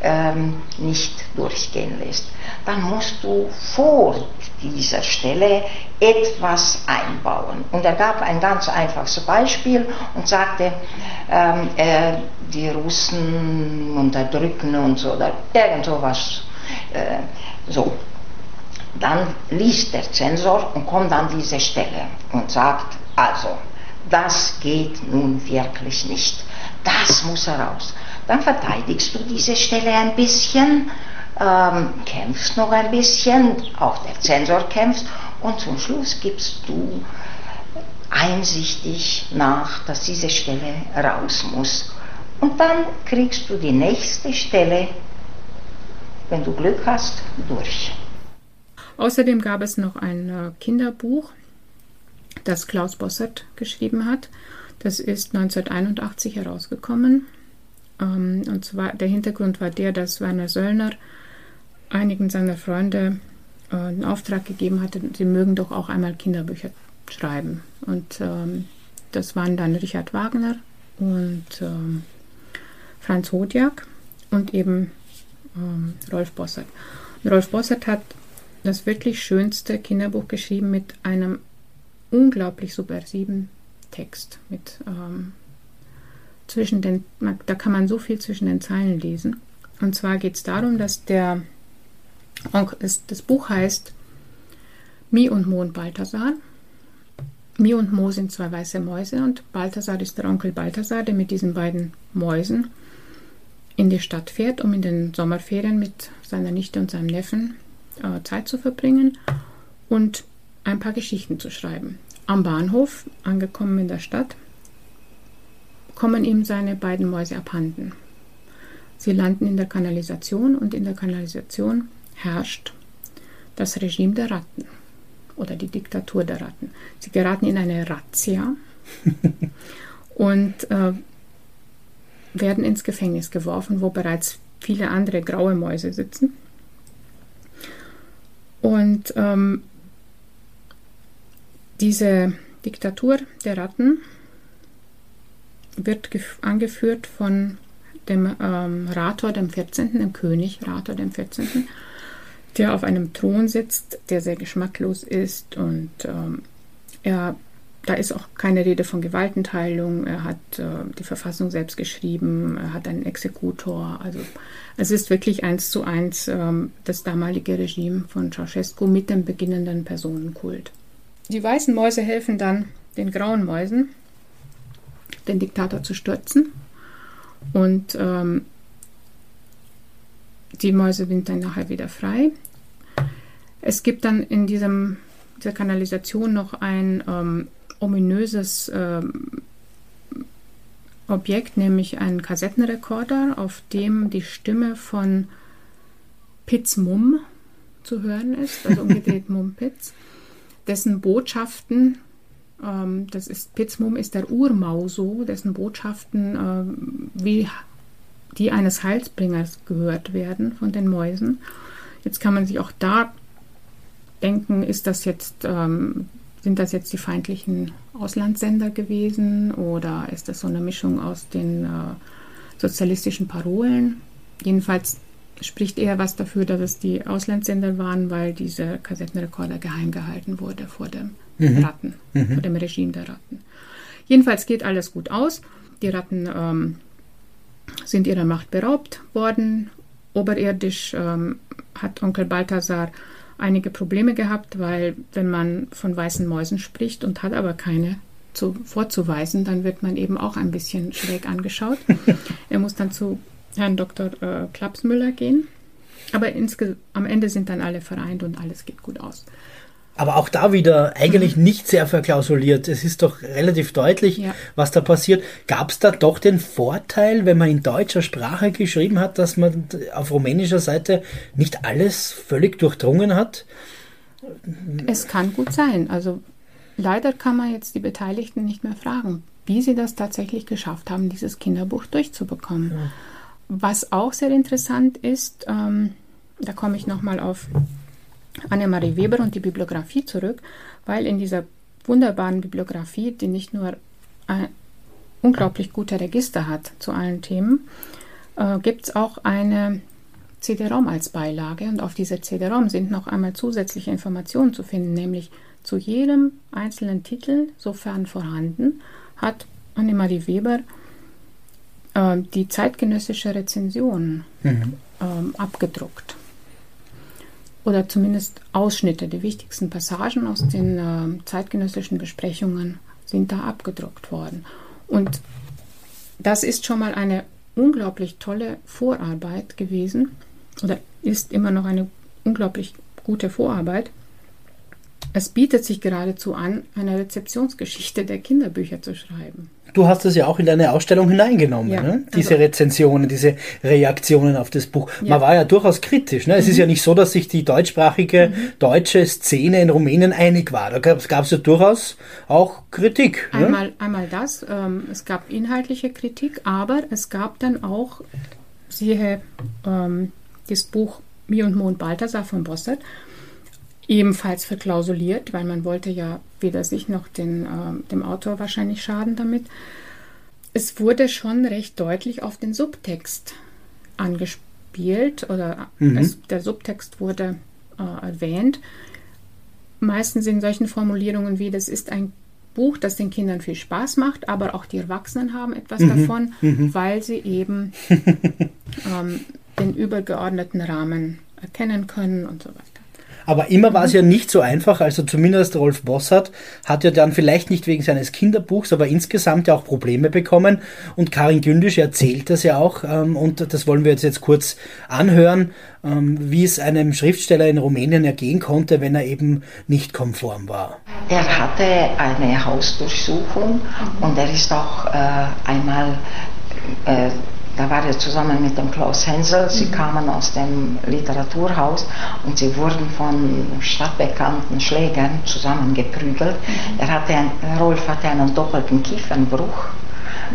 ähm, nicht durchgehen lässt. Dann musst du vor dieser Stelle etwas einbauen. Und er gab ein ganz einfaches Beispiel und sagte, ähm, äh, die Russen unterdrücken und so, oder irgend sowas. Äh, so. Dann liest der Zensor und kommt an diese Stelle und sagt, also, das geht nun wirklich nicht. Das muss heraus. Dann verteidigst du diese Stelle ein bisschen, ähm, kämpfst noch ein bisschen, auch der Zensor kämpft und zum Schluss gibst du einsichtig nach, dass diese Stelle raus muss. Und dann kriegst du die nächste Stelle, wenn du Glück hast, durch. Außerdem gab es noch ein äh, Kinderbuch, das Klaus Bossert geschrieben hat. Das ist 1981 herausgekommen. Ähm, und zwar der Hintergrund war der, dass Werner Söllner einigen seiner Freunde äh, einen Auftrag gegeben hatte, sie mögen doch auch einmal Kinderbücher schreiben. Und ähm, das waren dann Richard Wagner und ähm, Franz Hodjak und eben ähm, Rolf Bossert. Und Rolf Bossert hat das wirklich schönste Kinderbuch geschrieben mit einem unglaublich subversiven Text. Mit, ähm, zwischen den, da kann man so viel zwischen den Zeilen lesen. Und zwar geht es darum, dass der das, Buch heißt Mi und Mo und Balthasar. Mi und Mo sind zwei weiße Mäuse und Balthasar ist der Onkel Balthasar, der mit diesen beiden Mäusen in die Stadt fährt, um in den Sommerferien mit seiner Nichte und seinem Neffen äh, Zeit zu verbringen und ein paar Geschichten zu schreiben. Am Bahnhof, angekommen in der Stadt, kommen ihm seine beiden Mäuse abhanden. Sie landen in der Kanalisation und in der Kanalisation herrscht das Regime der Ratten oder die Diktatur der Ratten. Sie geraten in eine Razzia und äh, werden ins Gefängnis geworfen, wo bereits viele andere graue Mäuse sitzen. Und ähm, diese Diktatur der Ratten wird angeführt von dem ähm, Rator dem 14., dem König Rator dem 14., der auf einem Thron sitzt, der sehr geschmacklos ist und ähm, er, da ist auch keine Rede von Gewaltenteilung. Er hat äh, die Verfassung selbst geschrieben, er hat einen Exekutor. Also es ist wirklich eins zu eins ähm, das damalige Regime von Ceausescu mit dem beginnenden Personenkult. Die weißen Mäuse helfen dann den grauen Mäusen, den Diktator zu stürzen und ähm, die Mäuse sind dann nachher wieder frei. Es gibt dann in diesem, dieser Kanalisation noch ein ähm, ominöses ähm, Objekt, nämlich einen Kassettenrekorder, auf dem die Stimme von Pitz Mumm zu hören ist, also umgedreht Mumm Pitz, dessen Botschaften, ähm, das ist Pitz Mumm ist der Urmauso, dessen Botschaften ähm, wie die eines Heilsbringers gehört werden von den Mäusen. Jetzt kann man sich auch da denken, ist das jetzt, ähm, sind das jetzt die feindlichen Auslandssender gewesen oder ist das so eine Mischung aus den äh, sozialistischen Parolen? Jedenfalls spricht eher was dafür, dass es die Auslandssender waren, weil dieser Kassettenrekorder geheim gehalten wurde vor dem mhm. Ratten, mhm. vor dem Regime der Ratten. Jedenfalls geht alles gut aus. Die Ratten ähm, sind ihrer Macht beraubt worden. Oberirdisch ähm, hat Onkel Balthasar einige Probleme gehabt, weil wenn man von weißen Mäusen spricht und hat aber keine zu, vorzuweisen, dann wird man eben auch ein bisschen schräg angeschaut. er muss dann zu Herrn Dr. Äh, Klapsmüller gehen. Aber am Ende sind dann alle vereint und alles geht gut aus. Aber auch da wieder eigentlich mhm. nicht sehr verklausuliert. Es ist doch relativ deutlich, ja. was da passiert. Gab es da doch den Vorteil, wenn man in deutscher Sprache geschrieben hat, dass man auf rumänischer Seite nicht alles völlig durchdrungen hat? Es kann gut sein. Also leider kann man jetzt die Beteiligten nicht mehr fragen, wie sie das tatsächlich geschafft haben, dieses Kinderbuch durchzubekommen. Ja. Was auch sehr interessant ist, ähm, da komme ich nochmal auf Annemarie Weber und die Bibliografie zurück, weil in dieser wunderbaren Bibliografie, die nicht nur ein unglaublich gute Register hat zu allen Themen, äh, gibt es auch eine CD-ROM als Beilage. Und auf dieser CD-ROM sind noch einmal zusätzliche Informationen zu finden, nämlich zu jedem einzelnen Titel, sofern vorhanden, hat Annemarie Weber äh, die zeitgenössische Rezension mhm. ähm, abgedruckt oder zumindest Ausschnitte, die wichtigsten Passagen aus den äh, zeitgenössischen Besprechungen sind da abgedruckt worden. Und das ist schon mal eine unglaublich tolle Vorarbeit gewesen oder ist immer noch eine unglaublich gute Vorarbeit. Es bietet sich geradezu an, eine Rezeptionsgeschichte der Kinderbücher zu schreiben. Du hast das ja auch in deine Ausstellung hineingenommen, ja, ne? diese also, Rezensionen, diese Reaktionen auf das Buch. Ja. Man war ja durchaus kritisch. Ne? Es mhm. ist ja nicht so, dass sich die deutschsprachige mhm. deutsche Szene in Rumänien einig war. Da gab es ja durchaus auch Kritik. Ne? Einmal, ne? einmal das. Ähm, es gab inhaltliche Kritik, aber es gab dann auch, siehe ähm, das Buch Mi und Mond Balthasar von Bossert, ebenfalls verklausuliert, weil man wollte ja weder sich noch den, äh, dem Autor wahrscheinlich schaden damit. Es wurde schon recht deutlich auf den Subtext angespielt oder mhm. es, der Subtext wurde äh, erwähnt. Meistens in solchen Formulierungen wie, das ist ein Buch, das den Kindern viel Spaß macht, aber auch die Erwachsenen haben etwas mhm. davon, mhm. weil sie eben ähm, den übergeordneten Rahmen erkennen können und so weiter. Aber immer war es ja nicht so einfach. Also zumindest Rolf Bossart hat ja dann vielleicht nicht wegen seines Kinderbuchs, aber insgesamt ja auch Probleme bekommen. Und Karin Gündisch erzählt das ja auch. Ähm, und das wollen wir jetzt, jetzt kurz anhören, ähm, wie es einem Schriftsteller in Rumänien ergehen konnte, wenn er eben nicht konform war. Er hatte eine Hausdurchsuchung und er ist auch äh, einmal äh, da war er zusammen mit dem Klaus Hensel. Sie mhm. kamen aus dem Literaturhaus und sie wurden von stadtbekannten Schlägern zusammengeprügelt. Mhm. Er hatte ein, Rolf hatte einen doppelten Kiefernbruch,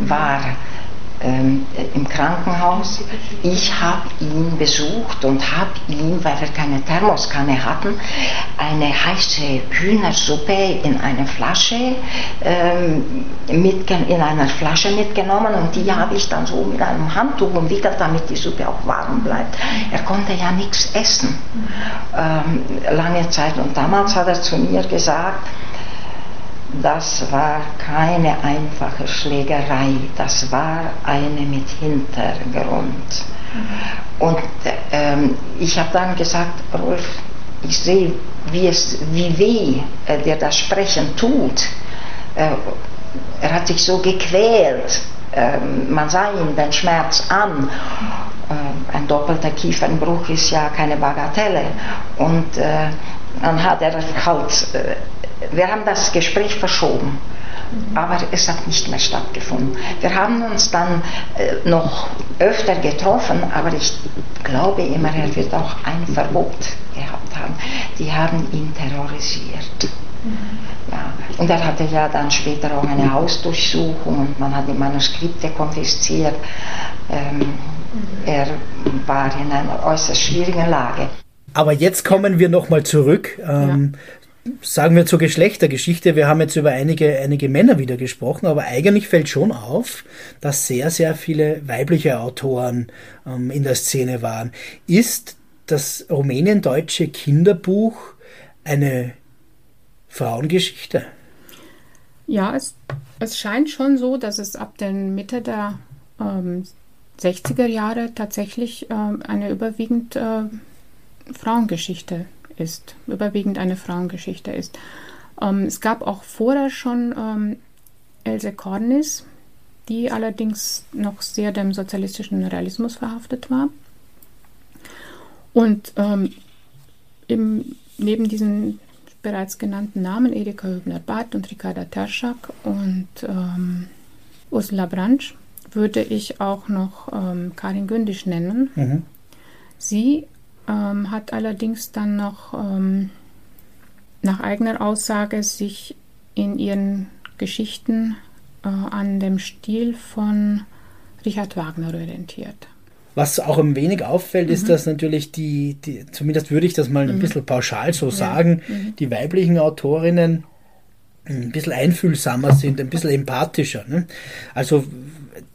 war ähm, im Krankenhaus. Ich habe ihn besucht und habe ihm, weil wir keine Thermoskanne hatten, eine heiße Hühnersuppe in eine Flasche ähm, mit, in einer Flasche mitgenommen und die habe ich dann so mit einem Handtuch umwickelt, damit die Suppe auch warm bleibt. Er konnte ja nichts essen ähm, lange Zeit und damals hat er zu mir gesagt, das war keine einfache Schlägerei, das war eine mit Hintergrund. Und ähm, ich habe dann gesagt, Rolf, ich sehe, wie, es, wie weh äh, dir das Sprechen tut. Äh, er hat sich so gequält. Äh, man sah ihm den Schmerz an. Äh, ein doppelter Kiefernbruch ist ja keine Bagatelle. Und äh, dann hat er halt äh, wir haben das Gespräch verschoben, aber es hat nicht mehr stattgefunden. Wir haben uns dann äh, noch öfter getroffen, aber ich glaube immer, er wird auch ein Verbot gehabt haben. Die haben ihn terrorisiert. Ja. Und er hatte ja dann später auch eine Hausdurchsuchung und man hat die Manuskripte konfisziert. Ähm, er war in einer äußerst schwierigen Lage. Aber jetzt kommen wir nochmal zurück ähm, ja sagen wir zur Geschlechtergeschichte, wir haben jetzt über einige, einige Männer wieder gesprochen, aber eigentlich fällt schon auf, dass sehr, sehr viele weibliche Autoren ähm, in der Szene waren. Ist das rumäniendeutsche Kinderbuch eine Frauengeschichte? Ja, es, es scheint schon so, dass es ab der Mitte der ähm, 60er Jahre tatsächlich ähm, eine überwiegend äh, Frauengeschichte ist, überwiegend eine Frauengeschichte ist. Ähm, es gab auch vorher schon ähm, Else Kornis, die allerdings noch sehr dem sozialistischen Realismus verhaftet war. Und ähm, im, neben diesen bereits genannten Namen, Erika Hübner-Barth und Ricarda Terschak und ähm, Ursula Bransch, würde ich auch noch ähm, Karin Gündisch nennen. Mhm. Sie ähm, hat allerdings dann noch ähm, nach eigener Aussage sich in ihren Geschichten äh, an dem Stil von Richard Wagner orientiert. Was auch ein wenig auffällt, mhm. ist, dass natürlich die, die, zumindest würde ich das mal ein mhm. bisschen pauschal so sagen, mhm. die weiblichen Autorinnen ein bisschen einfühlsamer sind, ein bisschen empathischer. Ne? Also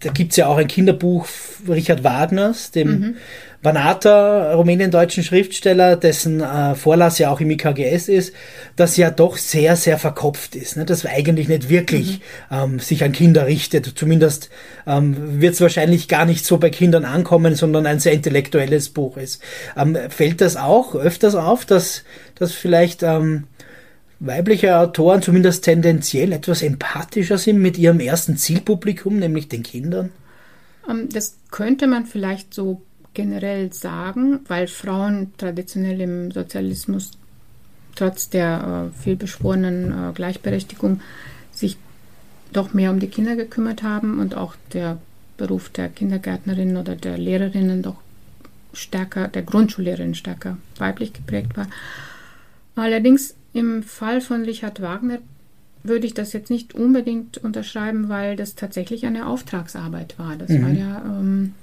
da gibt es ja auch ein Kinderbuch Richard Wagners, dem mhm. Banata, rumänien-deutschen Schriftsteller, dessen äh, Vorlass ja auch im IKGS ist, das ja doch sehr, sehr verkopft ist. Ne? Das eigentlich nicht wirklich mhm. ähm, sich an Kinder richtet. Zumindest ähm, wird es wahrscheinlich gar nicht so bei Kindern ankommen, sondern ein sehr intellektuelles Buch ist. Ähm, fällt das auch öfters auf, dass, dass vielleicht ähm, weibliche Autoren zumindest tendenziell etwas empathischer sind mit ihrem ersten Zielpublikum, nämlich den Kindern? Ähm, das könnte man vielleicht so generell sagen, weil Frauen traditionell im Sozialismus trotz der äh, vielbeschworenen äh, Gleichberechtigung sich doch mehr um die Kinder gekümmert haben und auch der Beruf der Kindergärtnerin oder der Lehrerinnen doch stärker, der Grundschullehrerin stärker weiblich geprägt war. Allerdings im Fall von Richard Wagner würde ich das jetzt nicht unbedingt unterschreiben, weil das tatsächlich eine Auftragsarbeit war. Das mhm. war ja ähm,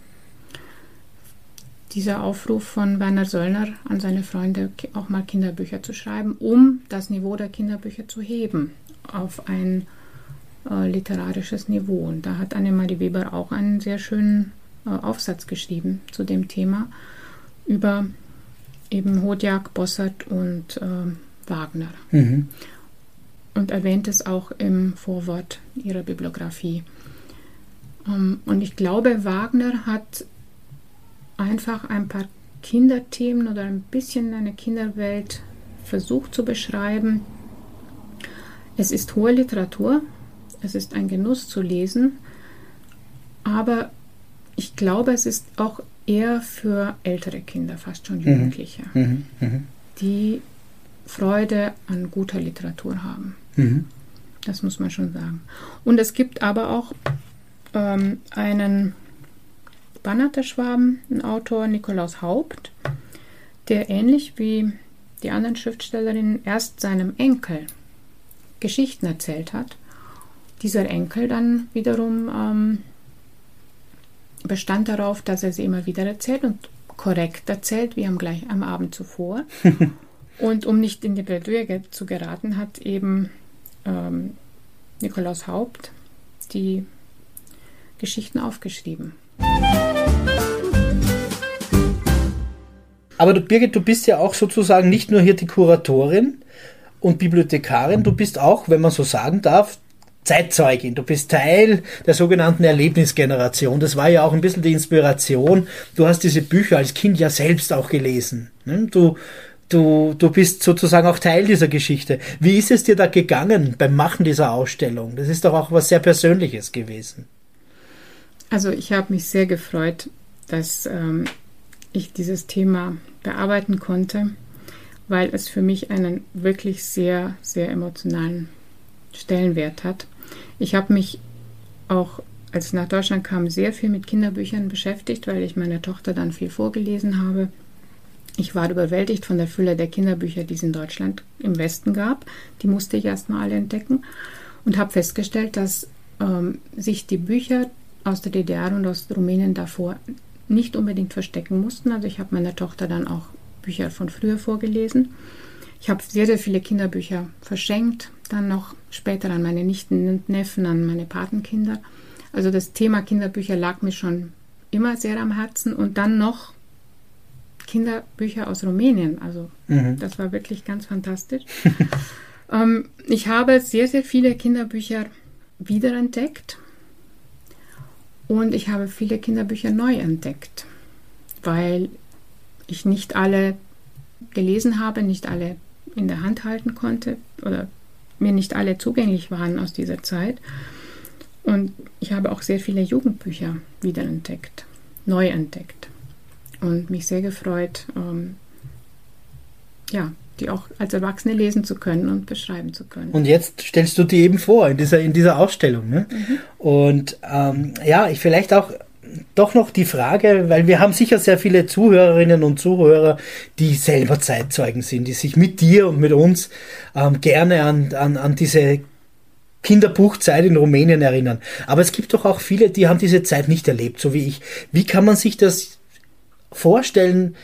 dieser Aufruf von Werner Söllner an seine Freunde, auch mal Kinderbücher zu schreiben, um das Niveau der Kinderbücher zu heben auf ein äh, literarisches Niveau. Und da hat Annemarie Weber auch einen sehr schönen äh, Aufsatz geschrieben zu dem Thema über eben Hodjak, Bossert und äh, Wagner. Mhm. Und erwähnt es auch im Vorwort ihrer Bibliografie. Um, und ich glaube, Wagner hat einfach ein paar Kinderthemen oder ein bisschen eine Kinderwelt versucht zu beschreiben. Es ist hohe Literatur, es ist ein Genuss zu lesen, aber ich glaube, es ist auch eher für ältere Kinder, fast schon mhm. Jugendliche, mhm. Mhm. die Freude an guter Literatur haben. Mhm. Das muss man schon sagen. Und es gibt aber auch ähm, einen Banner Schwaben, ein Autor Nikolaus Haupt, der ähnlich wie die anderen Schriftstellerinnen erst seinem Enkel Geschichten erzählt hat. Dieser Enkel dann wiederum ähm, bestand darauf, dass er sie immer wieder erzählt und korrekt erzählt, wie am, gleich, am Abend zuvor. Und um nicht in die Bredouille zu geraten, hat eben ähm, Nikolaus Haupt die Geschichten aufgeschrieben. Aber du, Birgit, du bist ja auch sozusagen nicht nur hier die Kuratorin und Bibliothekarin, du bist auch, wenn man so sagen darf, Zeitzeugin. Du bist Teil der sogenannten Erlebnisgeneration. Das war ja auch ein bisschen die Inspiration. Du hast diese Bücher als Kind ja selbst auch gelesen. Ne? Du du, du bist sozusagen auch Teil dieser Geschichte. Wie ist es dir da gegangen beim Machen dieser Ausstellung? Das ist doch auch was sehr Persönliches gewesen. Also ich habe mich sehr gefreut, dass ähm, ich dieses Thema bearbeiten konnte, weil es für mich einen wirklich sehr, sehr emotionalen Stellenwert hat. Ich habe mich auch, als ich nach Deutschland kam, sehr viel mit Kinderbüchern beschäftigt, weil ich meiner Tochter dann viel vorgelesen habe ich war überwältigt von der Fülle der Kinderbücher, die es in Deutschland im Westen gab. Die musste ich erstmal alle entdecken und habe festgestellt, dass ähm, sich die Bücher aus der DDR und aus Rumänien davor nicht unbedingt verstecken mussten. Also ich habe meiner Tochter dann auch Bücher von früher vorgelesen. Ich habe sehr, sehr viele Kinderbücher verschenkt, dann noch später an meine Nichten und Neffen, an meine Patenkinder. Also das Thema Kinderbücher lag mir schon immer sehr am Herzen und dann noch Kinderbücher aus Rumänien. Also mhm. das war wirklich ganz fantastisch. ähm, ich habe sehr, sehr viele Kinderbücher wiederentdeckt und ich habe viele Kinderbücher neu entdeckt, weil ich nicht alle gelesen habe, nicht alle in der Hand halten konnte oder mir nicht alle zugänglich waren aus dieser Zeit. Und ich habe auch sehr viele Jugendbücher wiederentdeckt, neu entdeckt und mich sehr gefreut, ähm, ja, die auch als Erwachsene lesen zu können und beschreiben zu können. Und jetzt stellst du die eben vor in dieser, in dieser Ausstellung. Ne? Mhm. Und ähm, ja, ich vielleicht auch doch noch die Frage, weil wir haben sicher sehr viele Zuhörerinnen und Zuhörer, die selber Zeitzeugen sind, die sich mit dir und mit uns ähm, gerne an, an, an diese Kinderbuchzeit in Rumänien erinnern. Aber es gibt doch auch viele, die haben diese Zeit nicht erlebt, so wie ich. Wie kann man sich das vorstellen,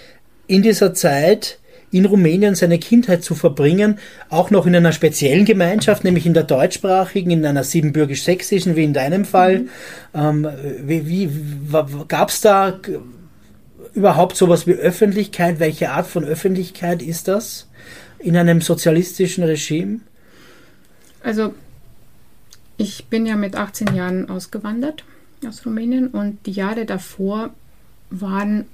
in dieser Zeit in Rumänien seine Kindheit zu verbringen, auch noch in einer speziellen Gemeinschaft, nämlich in der deutschsprachigen, in einer siebenbürgisch-sächsischen, wie in deinem Fall. Mhm. Ähm, wie wie gab es da überhaupt sowas wie Öffentlichkeit? Welche Art von Öffentlichkeit ist das in einem sozialistischen Regime? Also ich bin ja mit 18 Jahren ausgewandert aus Rumänien und die Jahre davor waren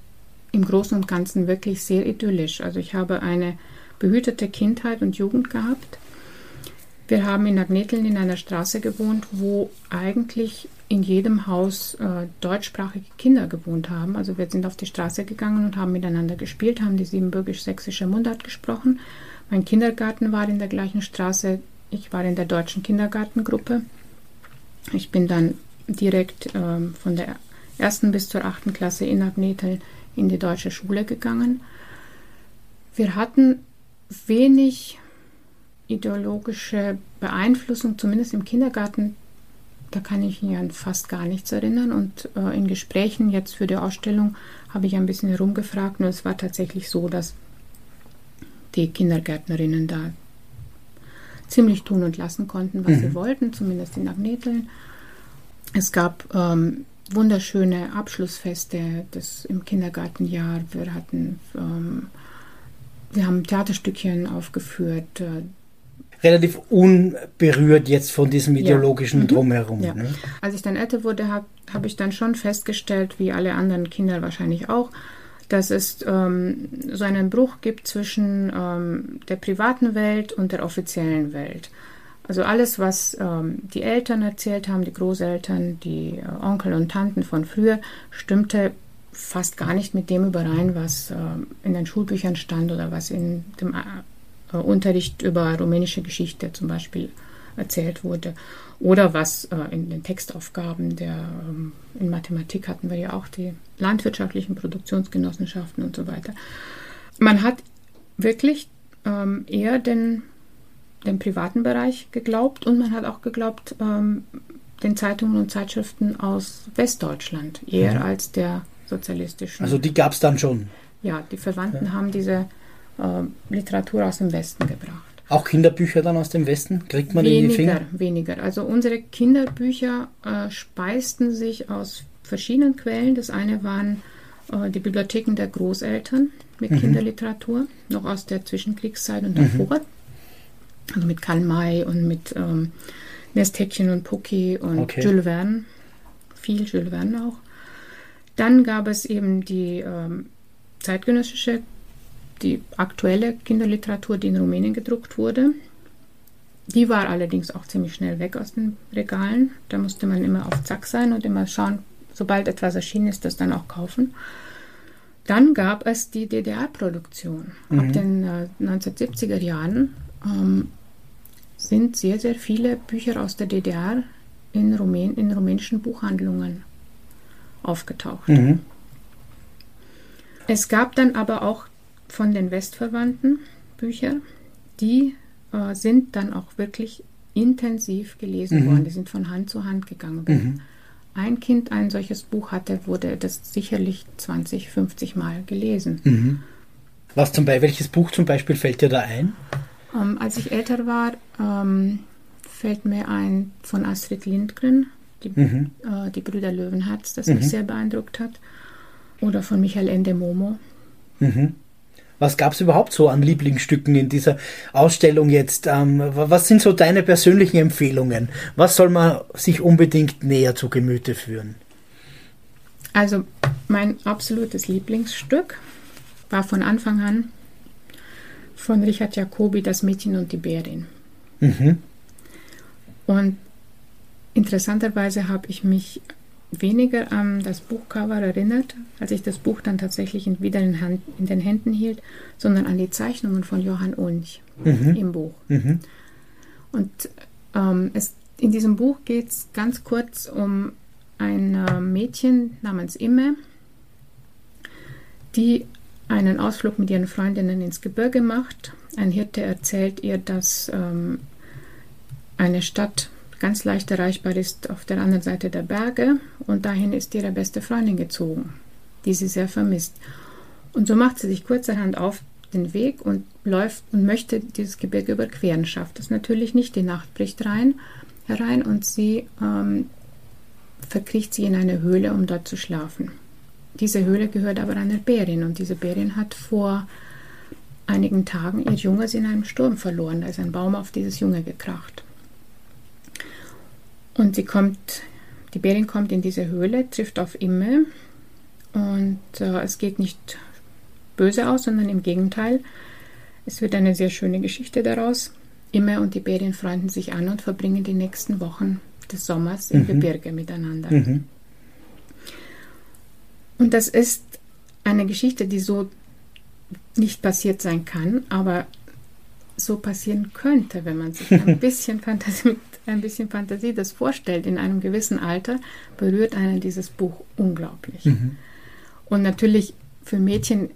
im Großen und Ganzen wirklich sehr idyllisch. Also ich habe eine behütete Kindheit und Jugend gehabt. Wir haben in Agneteln in einer Straße gewohnt, wo eigentlich in jedem Haus äh, deutschsprachige Kinder gewohnt haben. Also wir sind auf die Straße gegangen und haben miteinander gespielt, haben die siebenbürgisch-sächsische Mundart gesprochen. Mein Kindergarten war in der gleichen Straße. Ich war in der deutschen Kindergartengruppe. Ich bin dann direkt äh, von der ersten bis zur achten Klasse in Agneteln in die deutsche Schule gegangen. Wir hatten wenig ideologische Beeinflussung, zumindest im Kindergarten. Da kann ich mich an fast gar nichts erinnern. Und äh, in Gesprächen jetzt für die Ausstellung habe ich ein bisschen herumgefragt und es war tatsächlich so, dass die Kindergärtnerinnen da ziemlich tun und lassen konnten, was mhm. sie wollten, zumindest in Agneteln. Es gab ähm, wunderschöne Abschlussfeste des, im Kindergartenjahr. Wir hatten, ähm, wir haben Theaterstückchen aufgeführt. Äh, Relativ unberührt jetzt von diesem ideologischen ja. Mhm. Drumherum. Ja. Ne? Als ich dann älter wurde, habe hab ich dann schon festgestellt, wie alle anderen Kinder wahrscheinlich auch, dass es ähm, so einen Bruch gibt zwischen ähm, der privaten Welt und der offiziellen Welt. Also alles, was ähm, die Eltern erzählt haben, die Großeltern, die äh, Onkel und Tanten von früher, stimmte fast gar nicht mit dem überein, was äh, in den Schulbüchern stand oder was in dem äh, Unterricht über rumänische Geschichte zum Beispiel erzählt wurde. Oder was äh, in den Textaufgaben der, ähm, in Mathematik hatten wir ja auch die landwirtschaftlichen Produktionsgenossenschaften und so weiter. Man hat wirklich ähm, eher den dem privaten Bereich geglaubt und man hat auch geglaubt, ähm, den Zeitungen und Zeitschriften aus Westdeutschland eher ja. als der sozialistischen. Also die gab es dann schon. Ja, die Verwandten ja. haben diese äh, Literatur aus dem Westen gebracht. Auch Kinderbücher dann aus dem Westen? Kriegt man weniger, in die Finger? Weniger. Also unsere Kinderbücher äh, speisten sich aus verschiedenen Quellen. Das eine waren äh, die Bibliotheken der Großeltern mit mhm. Kinderliteratur, noch aus der Zwischenkriegszeit und davor. Mhm also mit Karl May und mit ähm, Nesthäkchen und Pucki und okay. Jules Verne. Viel Jules Verne auch. Dann gab es eben die ähm, zeitgenössische, die aktuelle Kinderliteratur, die in Rumänien gedruckt wurde. Die war allerdings auch ziemlich schnell weg aus den Regalen. Da musste man immer auf Zack sein und immer schauen, sobald etwas erschienen ist, das dann auch kaufen. Dann gab es die DDR-Produktion. Mhm. Ab den äh, 1970er Jahren ähm, sind sehr, sehr viele Bücher aus der DDR in, Rumän in rumänischen Buchhandlungen aufgetaucht. Mhm. Es gab dann aber auch von den Westverwandten Bücher, die äh, sind dann auch wirklich intensiv gelesen mhm. worden. Die sind von Hand zu Hand gegangen. Wenn mhm. ein Kind ein solches Buch hatte, wurde das sicherlich 20, 50 Mal gelesen. Mhm. Was zum Beispiel, welches Buch zum Beispiel fällt dir da ein? Ähm, als ich älter war, ähm, fällt mir ein von Astrid Lindgren, die, mhm. äh, die Brüder Löwenherz, das mhm. mich sehr beeindruckt hat. Oder von Michael Ende Momo. Mhm. Was gab es überhaupt so an Lieblingsstücken in dieser Ausstellung jetzt? Ähm, was sind so deine persönlichen Empfehlungen? Was soll man sich unbedingt näher zu Gemüte führen? Also mein absolutes Lieblingsstück war von Anfang an von Richard Jacobi, Das Mädchen und die Bärin. Mhm. Und interessanterweise habe ich mich weniger an das Buchcover erinnert, als ich das Buch dann tatsächlich wieder in, Hand, in den Händen hielt, sondern an die Zeichnungen von Johann Unch mhm. im Buch. Mhm. Und ähm, es, in diesem Buch geht es ganz kurz um ein äh, Mädchen namens Imme, die einen Ausflug mit ihren Freundinnen ins Gebirge macht. Ein Hirte erzählt ihr, dass ähm, eine Stadt ganz leicht erreichbar ist auf der anderen Seite der Berge und dahin ist ihre beste Freundin gezogen, die sie sehr vermisst. Und so macht sie sich kurzerhand auf den Weg und läuft und möchte dieses Gebirge überqueren, schafft es natürlich nicht. Die Nacht bricht rein, herein und sie ähm, verkriecht sie in eine Höhle, um dort zu schlafen. Diese Höhle gehört aber einer Bärin und diese Bärin hat vor einigen Tagen ihr Junges in einem Sturm verloren. Da ist ein Baum auf dieses Junge gekracht. Und sie kommt, die Bärin kommt in diese Höhle, trifft auf Imme und äh, es geht nicht böse aus, sondern im Gegenteil. Es wird eine sehr schöne Geschichte daraus. Imme und die Bärin freunden sich an und verbringen die nächsten Wochen des Sommers im mhm. Gebirge miteinander. Mhm. Und das ist eine Geschichte, die so nicht passiert sein kann, aber so passieren könnte, wenn man sich ein bisschen Fantasie, ein bisschen Fantasie das vorstellt, in einem gewissen Alter, berührt einen dieses Buch unglaublich. Mhm. Und natürlich für Mädchen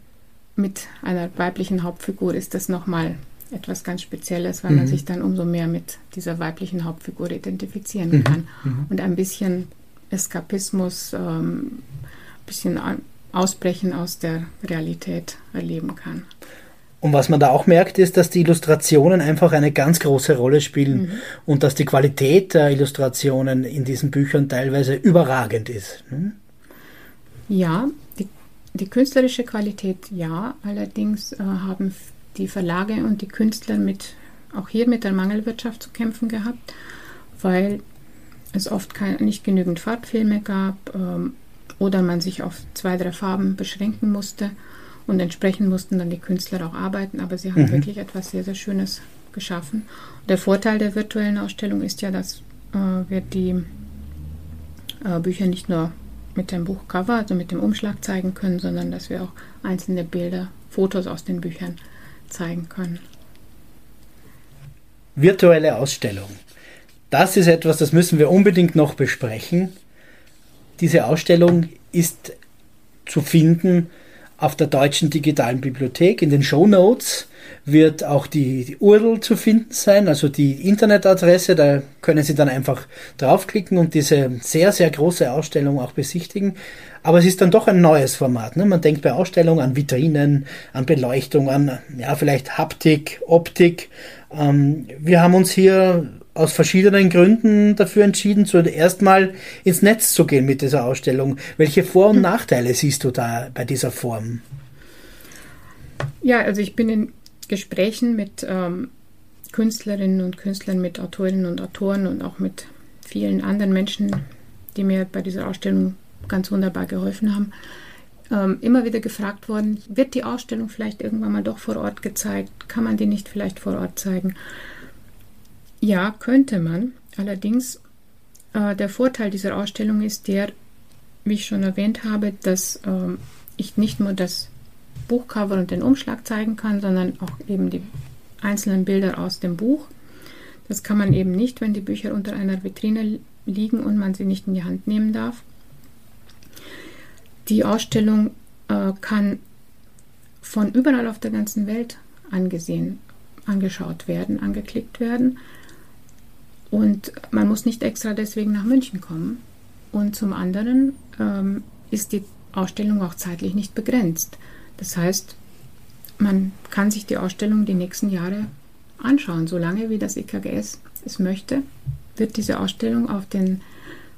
mit einer weiblichen Hauptfigur ist das nochmal etwas ganz Spezielles, weil mhm. man sich dann umso mehr mit dieser weiblichen Hauptfigur identifizieren mhm. kann mhm. und ein bisschen Eskapismus, ähm, bisschen Ausbrechen aus der Realität erleben kann. Und was man da auch merkt, ist, dass die Illustrationen einfach eine ganz große Rolle spielen mhm. und dass die Qualität der Illustrationen in diesen Büchern teilweise überragend ist. Hm? Ja, die, die, künstlerische Qualität ja, allerdings äh, haben die Verlage und die Künstler mit auch hier mit der Mangelwirtschaft zu kämpfen gehabt, weil es oft kein, nicht genügend Farbfilme gab ähm, oder man sich auf zwei, drei Farben beschränken musste. Und entsprechend mussten dann die Künstler auch arbeiten, aber sie haben mhm. wirklich etwas sehr, sehr Schönes geschaffen. Der Vorteil der virtuellen Ausstellung ist ja, dass äh, wir die äh, Bücher nicht nur mit dem Buchcover, also mit dem Umschlag zeigen können, sondern dass wir auch einzelne Bilder, Fotos aus den Büchern zeigen können. Virtuelle Ausstellung. Das ist etwas, das müssen wir unbedingt noch besprechen. Diese Ausstellung ist zu finden auf der Deutschen Digitalen Bibliothek. In den Show Notes wird auch die, URL zu finden sein, also die Internetadresse. Da können Sie dann einfach draufklicken und diese sehr, sehr große Ausstellung auch besichtigen. Aber es ist dann doch ein neues Format. Ne? Man denkt bei Ausstellungen an Vitrinen, an Beleuchtung, an ja, vielleicht Haptik, Optik. Ähm, wir haben uns hier aus verschiedenen Gründen dafür entschieden, zuerst mal ins Netz zu gehen mit dieser Ausstellung. Welche Vor- und hm. Nachteile siehst du da bei dieser Form? Ja, also ich bin in Gesprächen mit ähm, Künstlerinnen und Künstlern, mit Autorinnen und Autoren und auch mit vielen anderen Menschen, die mir bei dieser Ausstellung ganz wunderbar geholfen haben. Ähm, immer wieder gefragt worden, wird die Ausstellung vielleicht irgendwann mal doch vor Ort gezeigt? Kann man die nicht vielleicht vor Ort zeigen? Ja, könnte man. Allerdings, äh, der Vorteil dieser Ausstellung ist der, wie ich schon erwähnt habe, dass äh, ich nicht nur das Buchcover und den Umschlag zeigen kann, sondern auch eben die einzelnen Bilder aus dem Buch. Das kann man eben nicht, wenn die Bücher unter einer Vitrine liegen und man sie nicht in die Hand nehmen darf. Die Ausstellung äh, kann von überall auf der ganzen Welt angesehen, angeschaut werden, angeklickt werden. Und man muss nicht extra deswegen nach München kommen. Und zum anderen ähm, ist die Ausstellung auch zeitlich nicht begrenzt. Das heißt, man kann sich die Ausstellung die nächsten Jahre anschauen. Solange wie das IKGS es möchte, wird diese Ausstellung auf den,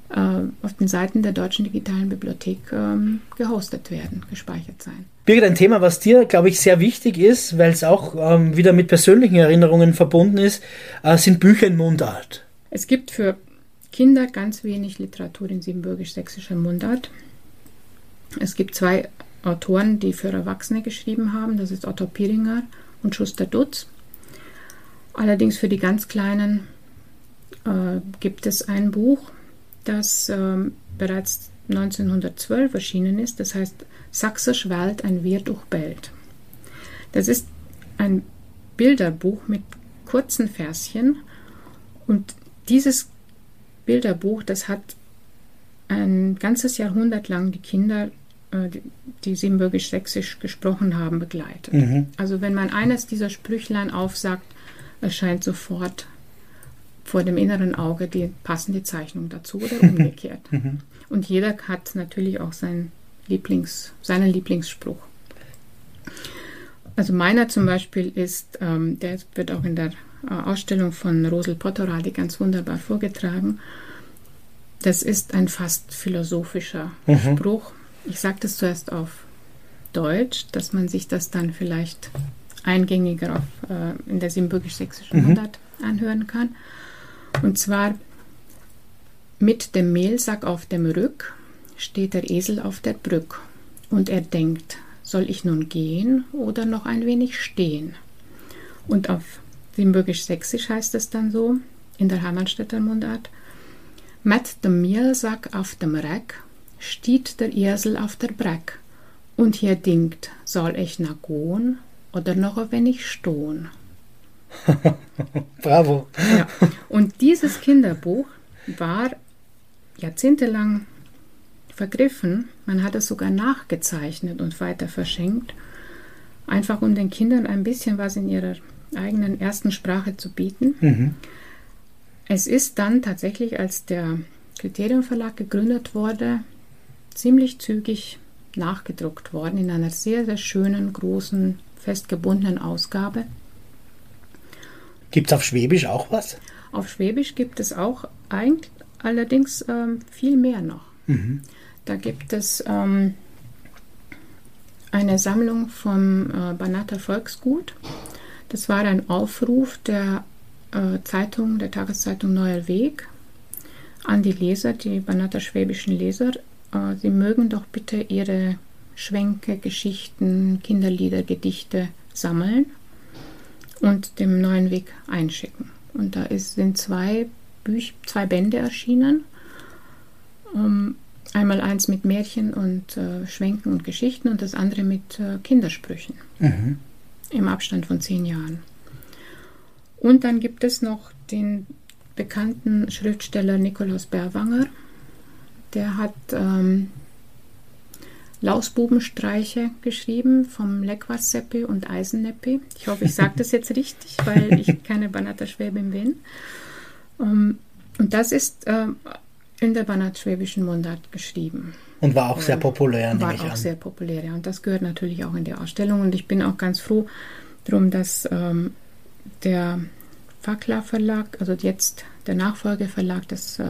äh, auf den Seiten der Deutschen Digitalen Bibliothek ähm, gehostet werden, gespeichert sein. Birgit, ein Thema, was dir, glaube ich, sehr wichtig ist, weil es auch ähm, wieder mit persönlichen Erinnerungen verbunden ist, äh, sind Bücher in Mundart. Es gibt für Kinder ganz wenig Literatur in siebenbürgisch-sächsischer Mundart. Es gibt zwei Autoren, die für Erwachsene geschrieben haben. Das ist Otto Piringer und Schuster Dutz. Allerdings für die ganz Kleinen äh, gibt es ein Buch, das ähm, bereits 1912 erschienen ist. Das heißt Sächsisch Welt, ein Wirt durch Belt. Das ist ein Bilderbuch mit kurzen Verschen und dieses Bilderbuch, das hat ein ganzes Jahrhundert lang die Kinder, äh, die, die siebenbürgisch-sächsisch gesprochen haben, begleitet. Mhm. Also wenn man eines dieser Sprüchlein aufsagt, erscheint sofort vor dem inneren Auge die passende Zeichnung dazu oder umgekehrt. Mhm. Und jeder hat natürlich auch sein Lieblings, seinen Lieblingsspruch. Also meiner zum Beispiel ist, ähm, der wird auch in der Ausstellung von Rosel Pottoradi ganz wunderbar vorgetragen. Das ist ein fast philosophischer mhm. Spruch. Ich sage das zuerst auf Deutsch, dass man sich das dann vielleicht eingängiger auf, äh, in der siebenbürgisch-sächsischen mhm. Mundart anhören kann. Und zwar mit dem Mehlsack auf dem Rück steht der Esel auf der Brück und er denkt, soll ich nun gehen oder noch ein wenig stehen? Und auf siebenbürgisch-sächsisch heißt es dann so, in der Hermannstädter Mundart, mit dem Mehlsack auf dem Reck steht der Esel auf der Breck und hier dingt, soll ich na gohn oder noch ein wenig stohn? Bravo. Ja. Und dieses Kinderbuch war jahrzehntelang vergriffen. Man hat es sogar nachgezeichnet und weiter verschenkt, einfach um den Kindern ein bisschen was in ihrer eigenen ersten Sprache zu bieten. Mhm. Es ist dann tatsächlich, als der Kriterium Verlag gegründet wurde, ziemlich zügig nachgedruckt worden in einer sehr, sehr schönen, großen, festgebundenen Ausgabe. Gibt es auf Schwäbisch auch was? Auf Schwäbisch gibt es auch eigentlich allerdings ähm, viel mehr noch. Mhm. Da gibt es ähm, eine Sammlung vom äh, Banater Volksgut. Das war ein Aufruf der äh, Zeitung, der Tageszeitung Neuer Weg an die Leser, die Banater schwäbischen Leser. Äh, sie mögen doch bitte ihre Schwänke, Geschichten, Kinderlieder, Gedichte sammeln und dem neuen Weg einschicken. Und da ist, sind zwei, Büch, zwei Bände erschienen. Ähm, einmal eins mit Märchen und äh, Schwenken und Geschichten und das andere mit äh, Kindersprüchen mhm. Im Abstand von zehn Jahren. Und dann gibt es noch den bekannten Schriftsteller Nikolaus Berwanger. Der hat ähm, Lausbubenstreiche geschrieben vom Leckwassepi und Eisenneppi. Ich hoffe, ich sage das jetzt richtig, weil ich keine Banata-Schwäbin bin. Um, ähm, und das ist äh, in der Banat-Schwäbischen Mundart geschrieben. Und war auch sehr populär, War auch an. sehr populär, ja. Und das gehört natürlich auch in die Ausstellung. Und ich bin auch ganz froh darum, dass ähm, der Fakla Verlag, also jetzt der Nachfolgeverlag des äh,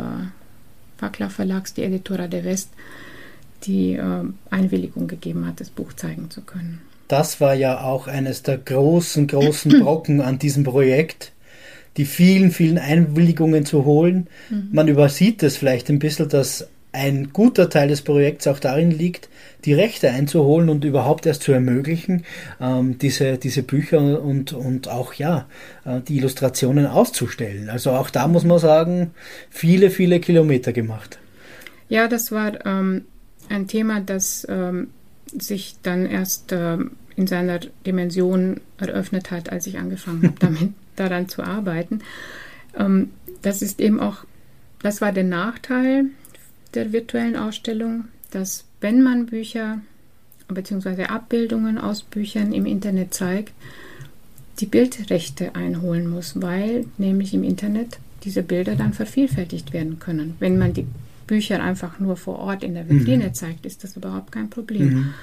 Fakla Verlags, die Editora de West, die äh, Einwilligung gegeben hat, das Buch zeigen zu können. Das war ja auch eines der großen, großen Brocken an diesem Projekt, die vielen, vielen Einwilligungen zu holen. Mhm. Man übersieht es vielleicht ein bisschen, dass ein guter Teil des Projekts auch darin liegt, die Rechte einzuholen und überhaupt erst zu ermöglichen, ähm, diese, diese Bücher und, und auch ja, äh, die Illustrationen auszustellen. Also auch da muss man sagen, viele, viele Kilometer gemacht. Ja, das war ähm, ein Thema, das ähm, sich dann erst ähm, in seiner Dimension eröffnet hat, als ich angefangen habe, damit daran zu arbeiten. Ähm, das ist eben auch, das war der Nachteil der virtuellen Ausstellung, dass wenn man Bücher bzw. Abbildungen aus Büchern im Internet zeigt, die Bildrechte einholen muss, weil nämlich im Internet diese Bilder dann vervielfältigt werden können. Wenn man die Bücher einfach nur vor Ort in der Vitrine mhm. zeigt, ist das überhaupt kein Problem. Mhm.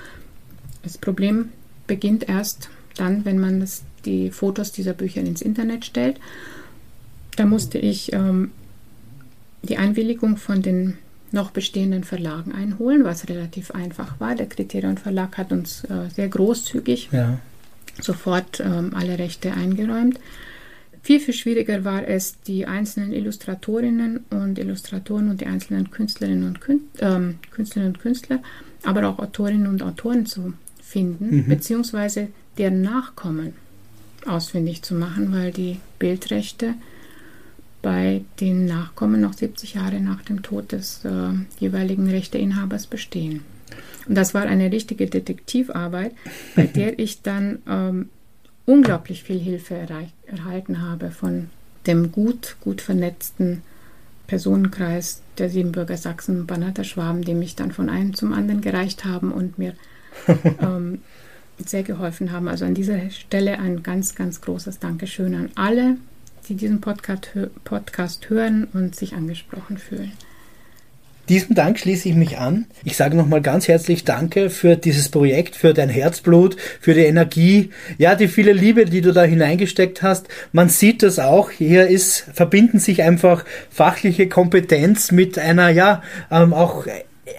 Das Problem beginnt erst dann, wenn man das, die Fotos dieser Bücher ins Internet stellt. Da musste ich ähm, die Einwilligung von den noch bestehenden Verlagen einholen, was relativ einfach war. Der Kriterion Verlag hat uns äh, sehr großzügig ja. sofort ähm, alle Rechte eingeräumt. Viel, viel schwieriger war es, die einzelnen Illustratorinnen und Illustratoren und die einzelnen Künstlerinnen und Kün ähm, Künstlerinnen und Künstler, aber auch Autorinnen und Autoren zu finden, mhm. beziehungsweise deren Nachkommen ausfindig zu machen, weil die Bildrechte bei den Nachkommen noch 70 Jahre nach dem Tod des äh, jeweiligen Rechteinhabers bestehen. Und das war eine richtige Detektivarbeit, bei der ich dann ähm, unglaublich viel Hilfe erhalten habe von dem gut, gut vernetzten Personenkreis der Siebenbürger Sachsen, Banater Schwaben, die mich dann von einem zum anderen gereicht haben und mir ähm, sehr geholfen haben. Also an dieser Stelle ein ganz, ganz großes Dankeschön an alle, die diesen Podcast, Podcast hören und sich angesprochen fühlen. Diesem Dank schließe ich mich an. Ich sage nochmal ganz herzlich Danke für dieses Projekt, für dein Herzblut, für die Energie, ja, die viele Liebe, die du da hineingesteckt hast. Man sieht das auch. Hier ist, verbinden sich einfach fachliche Kompetenz mit einer, ja, ähm, auch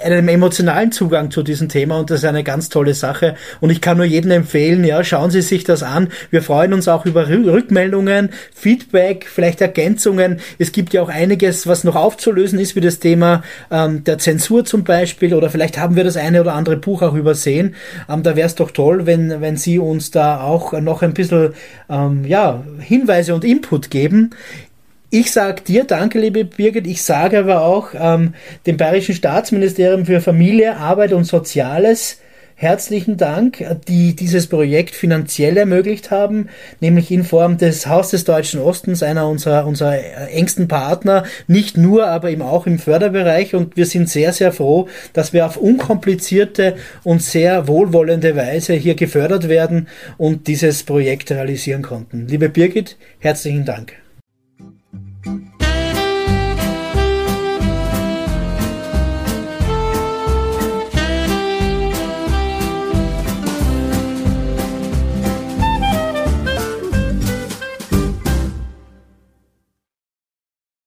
einem emotionalen Zugang zu diesem Thema und das ist eine ganz tolle Sache und ich kann nur jedem empfehlen, ja, schauen Sie sich das an. Wir freuen uns auch über Rückmeldungen, Feedback, vielleicht Ergänzungen. Es gibt ja auch einiges, was noch aufzulösen ist, wie das Thema ähm, der Zensur zum Beispiel oder vielleicht haben wir das eine oder andere Buch auch übersehen. Ähm, da wäre es doch toll, wenn, wenn Sie uns da auch noch ein bisschen ähm, ja, Hinweise und Input geben. Ich sage dir danke, liebe Birgit. Ich sage aber auch ähm, dem Bayerischen Staatsministerium für Familie, Arbeit und Soziales herzlichen Dank, die dieses Projekt finanziell ermöglicht haben, nämlich in Form des Haus des Deutschen Ostens, einer unserer, unserer engsten Partner, nicht nur, aber eben auch im Förderbereich. Und wir sind sehr, sehr froh, dass wir auf unkomplizierte und sehr wohlwollende Weise hier gefördert werden und dieses Projekt realisieren konnten. Liebe Birgit, herzlichen Dank.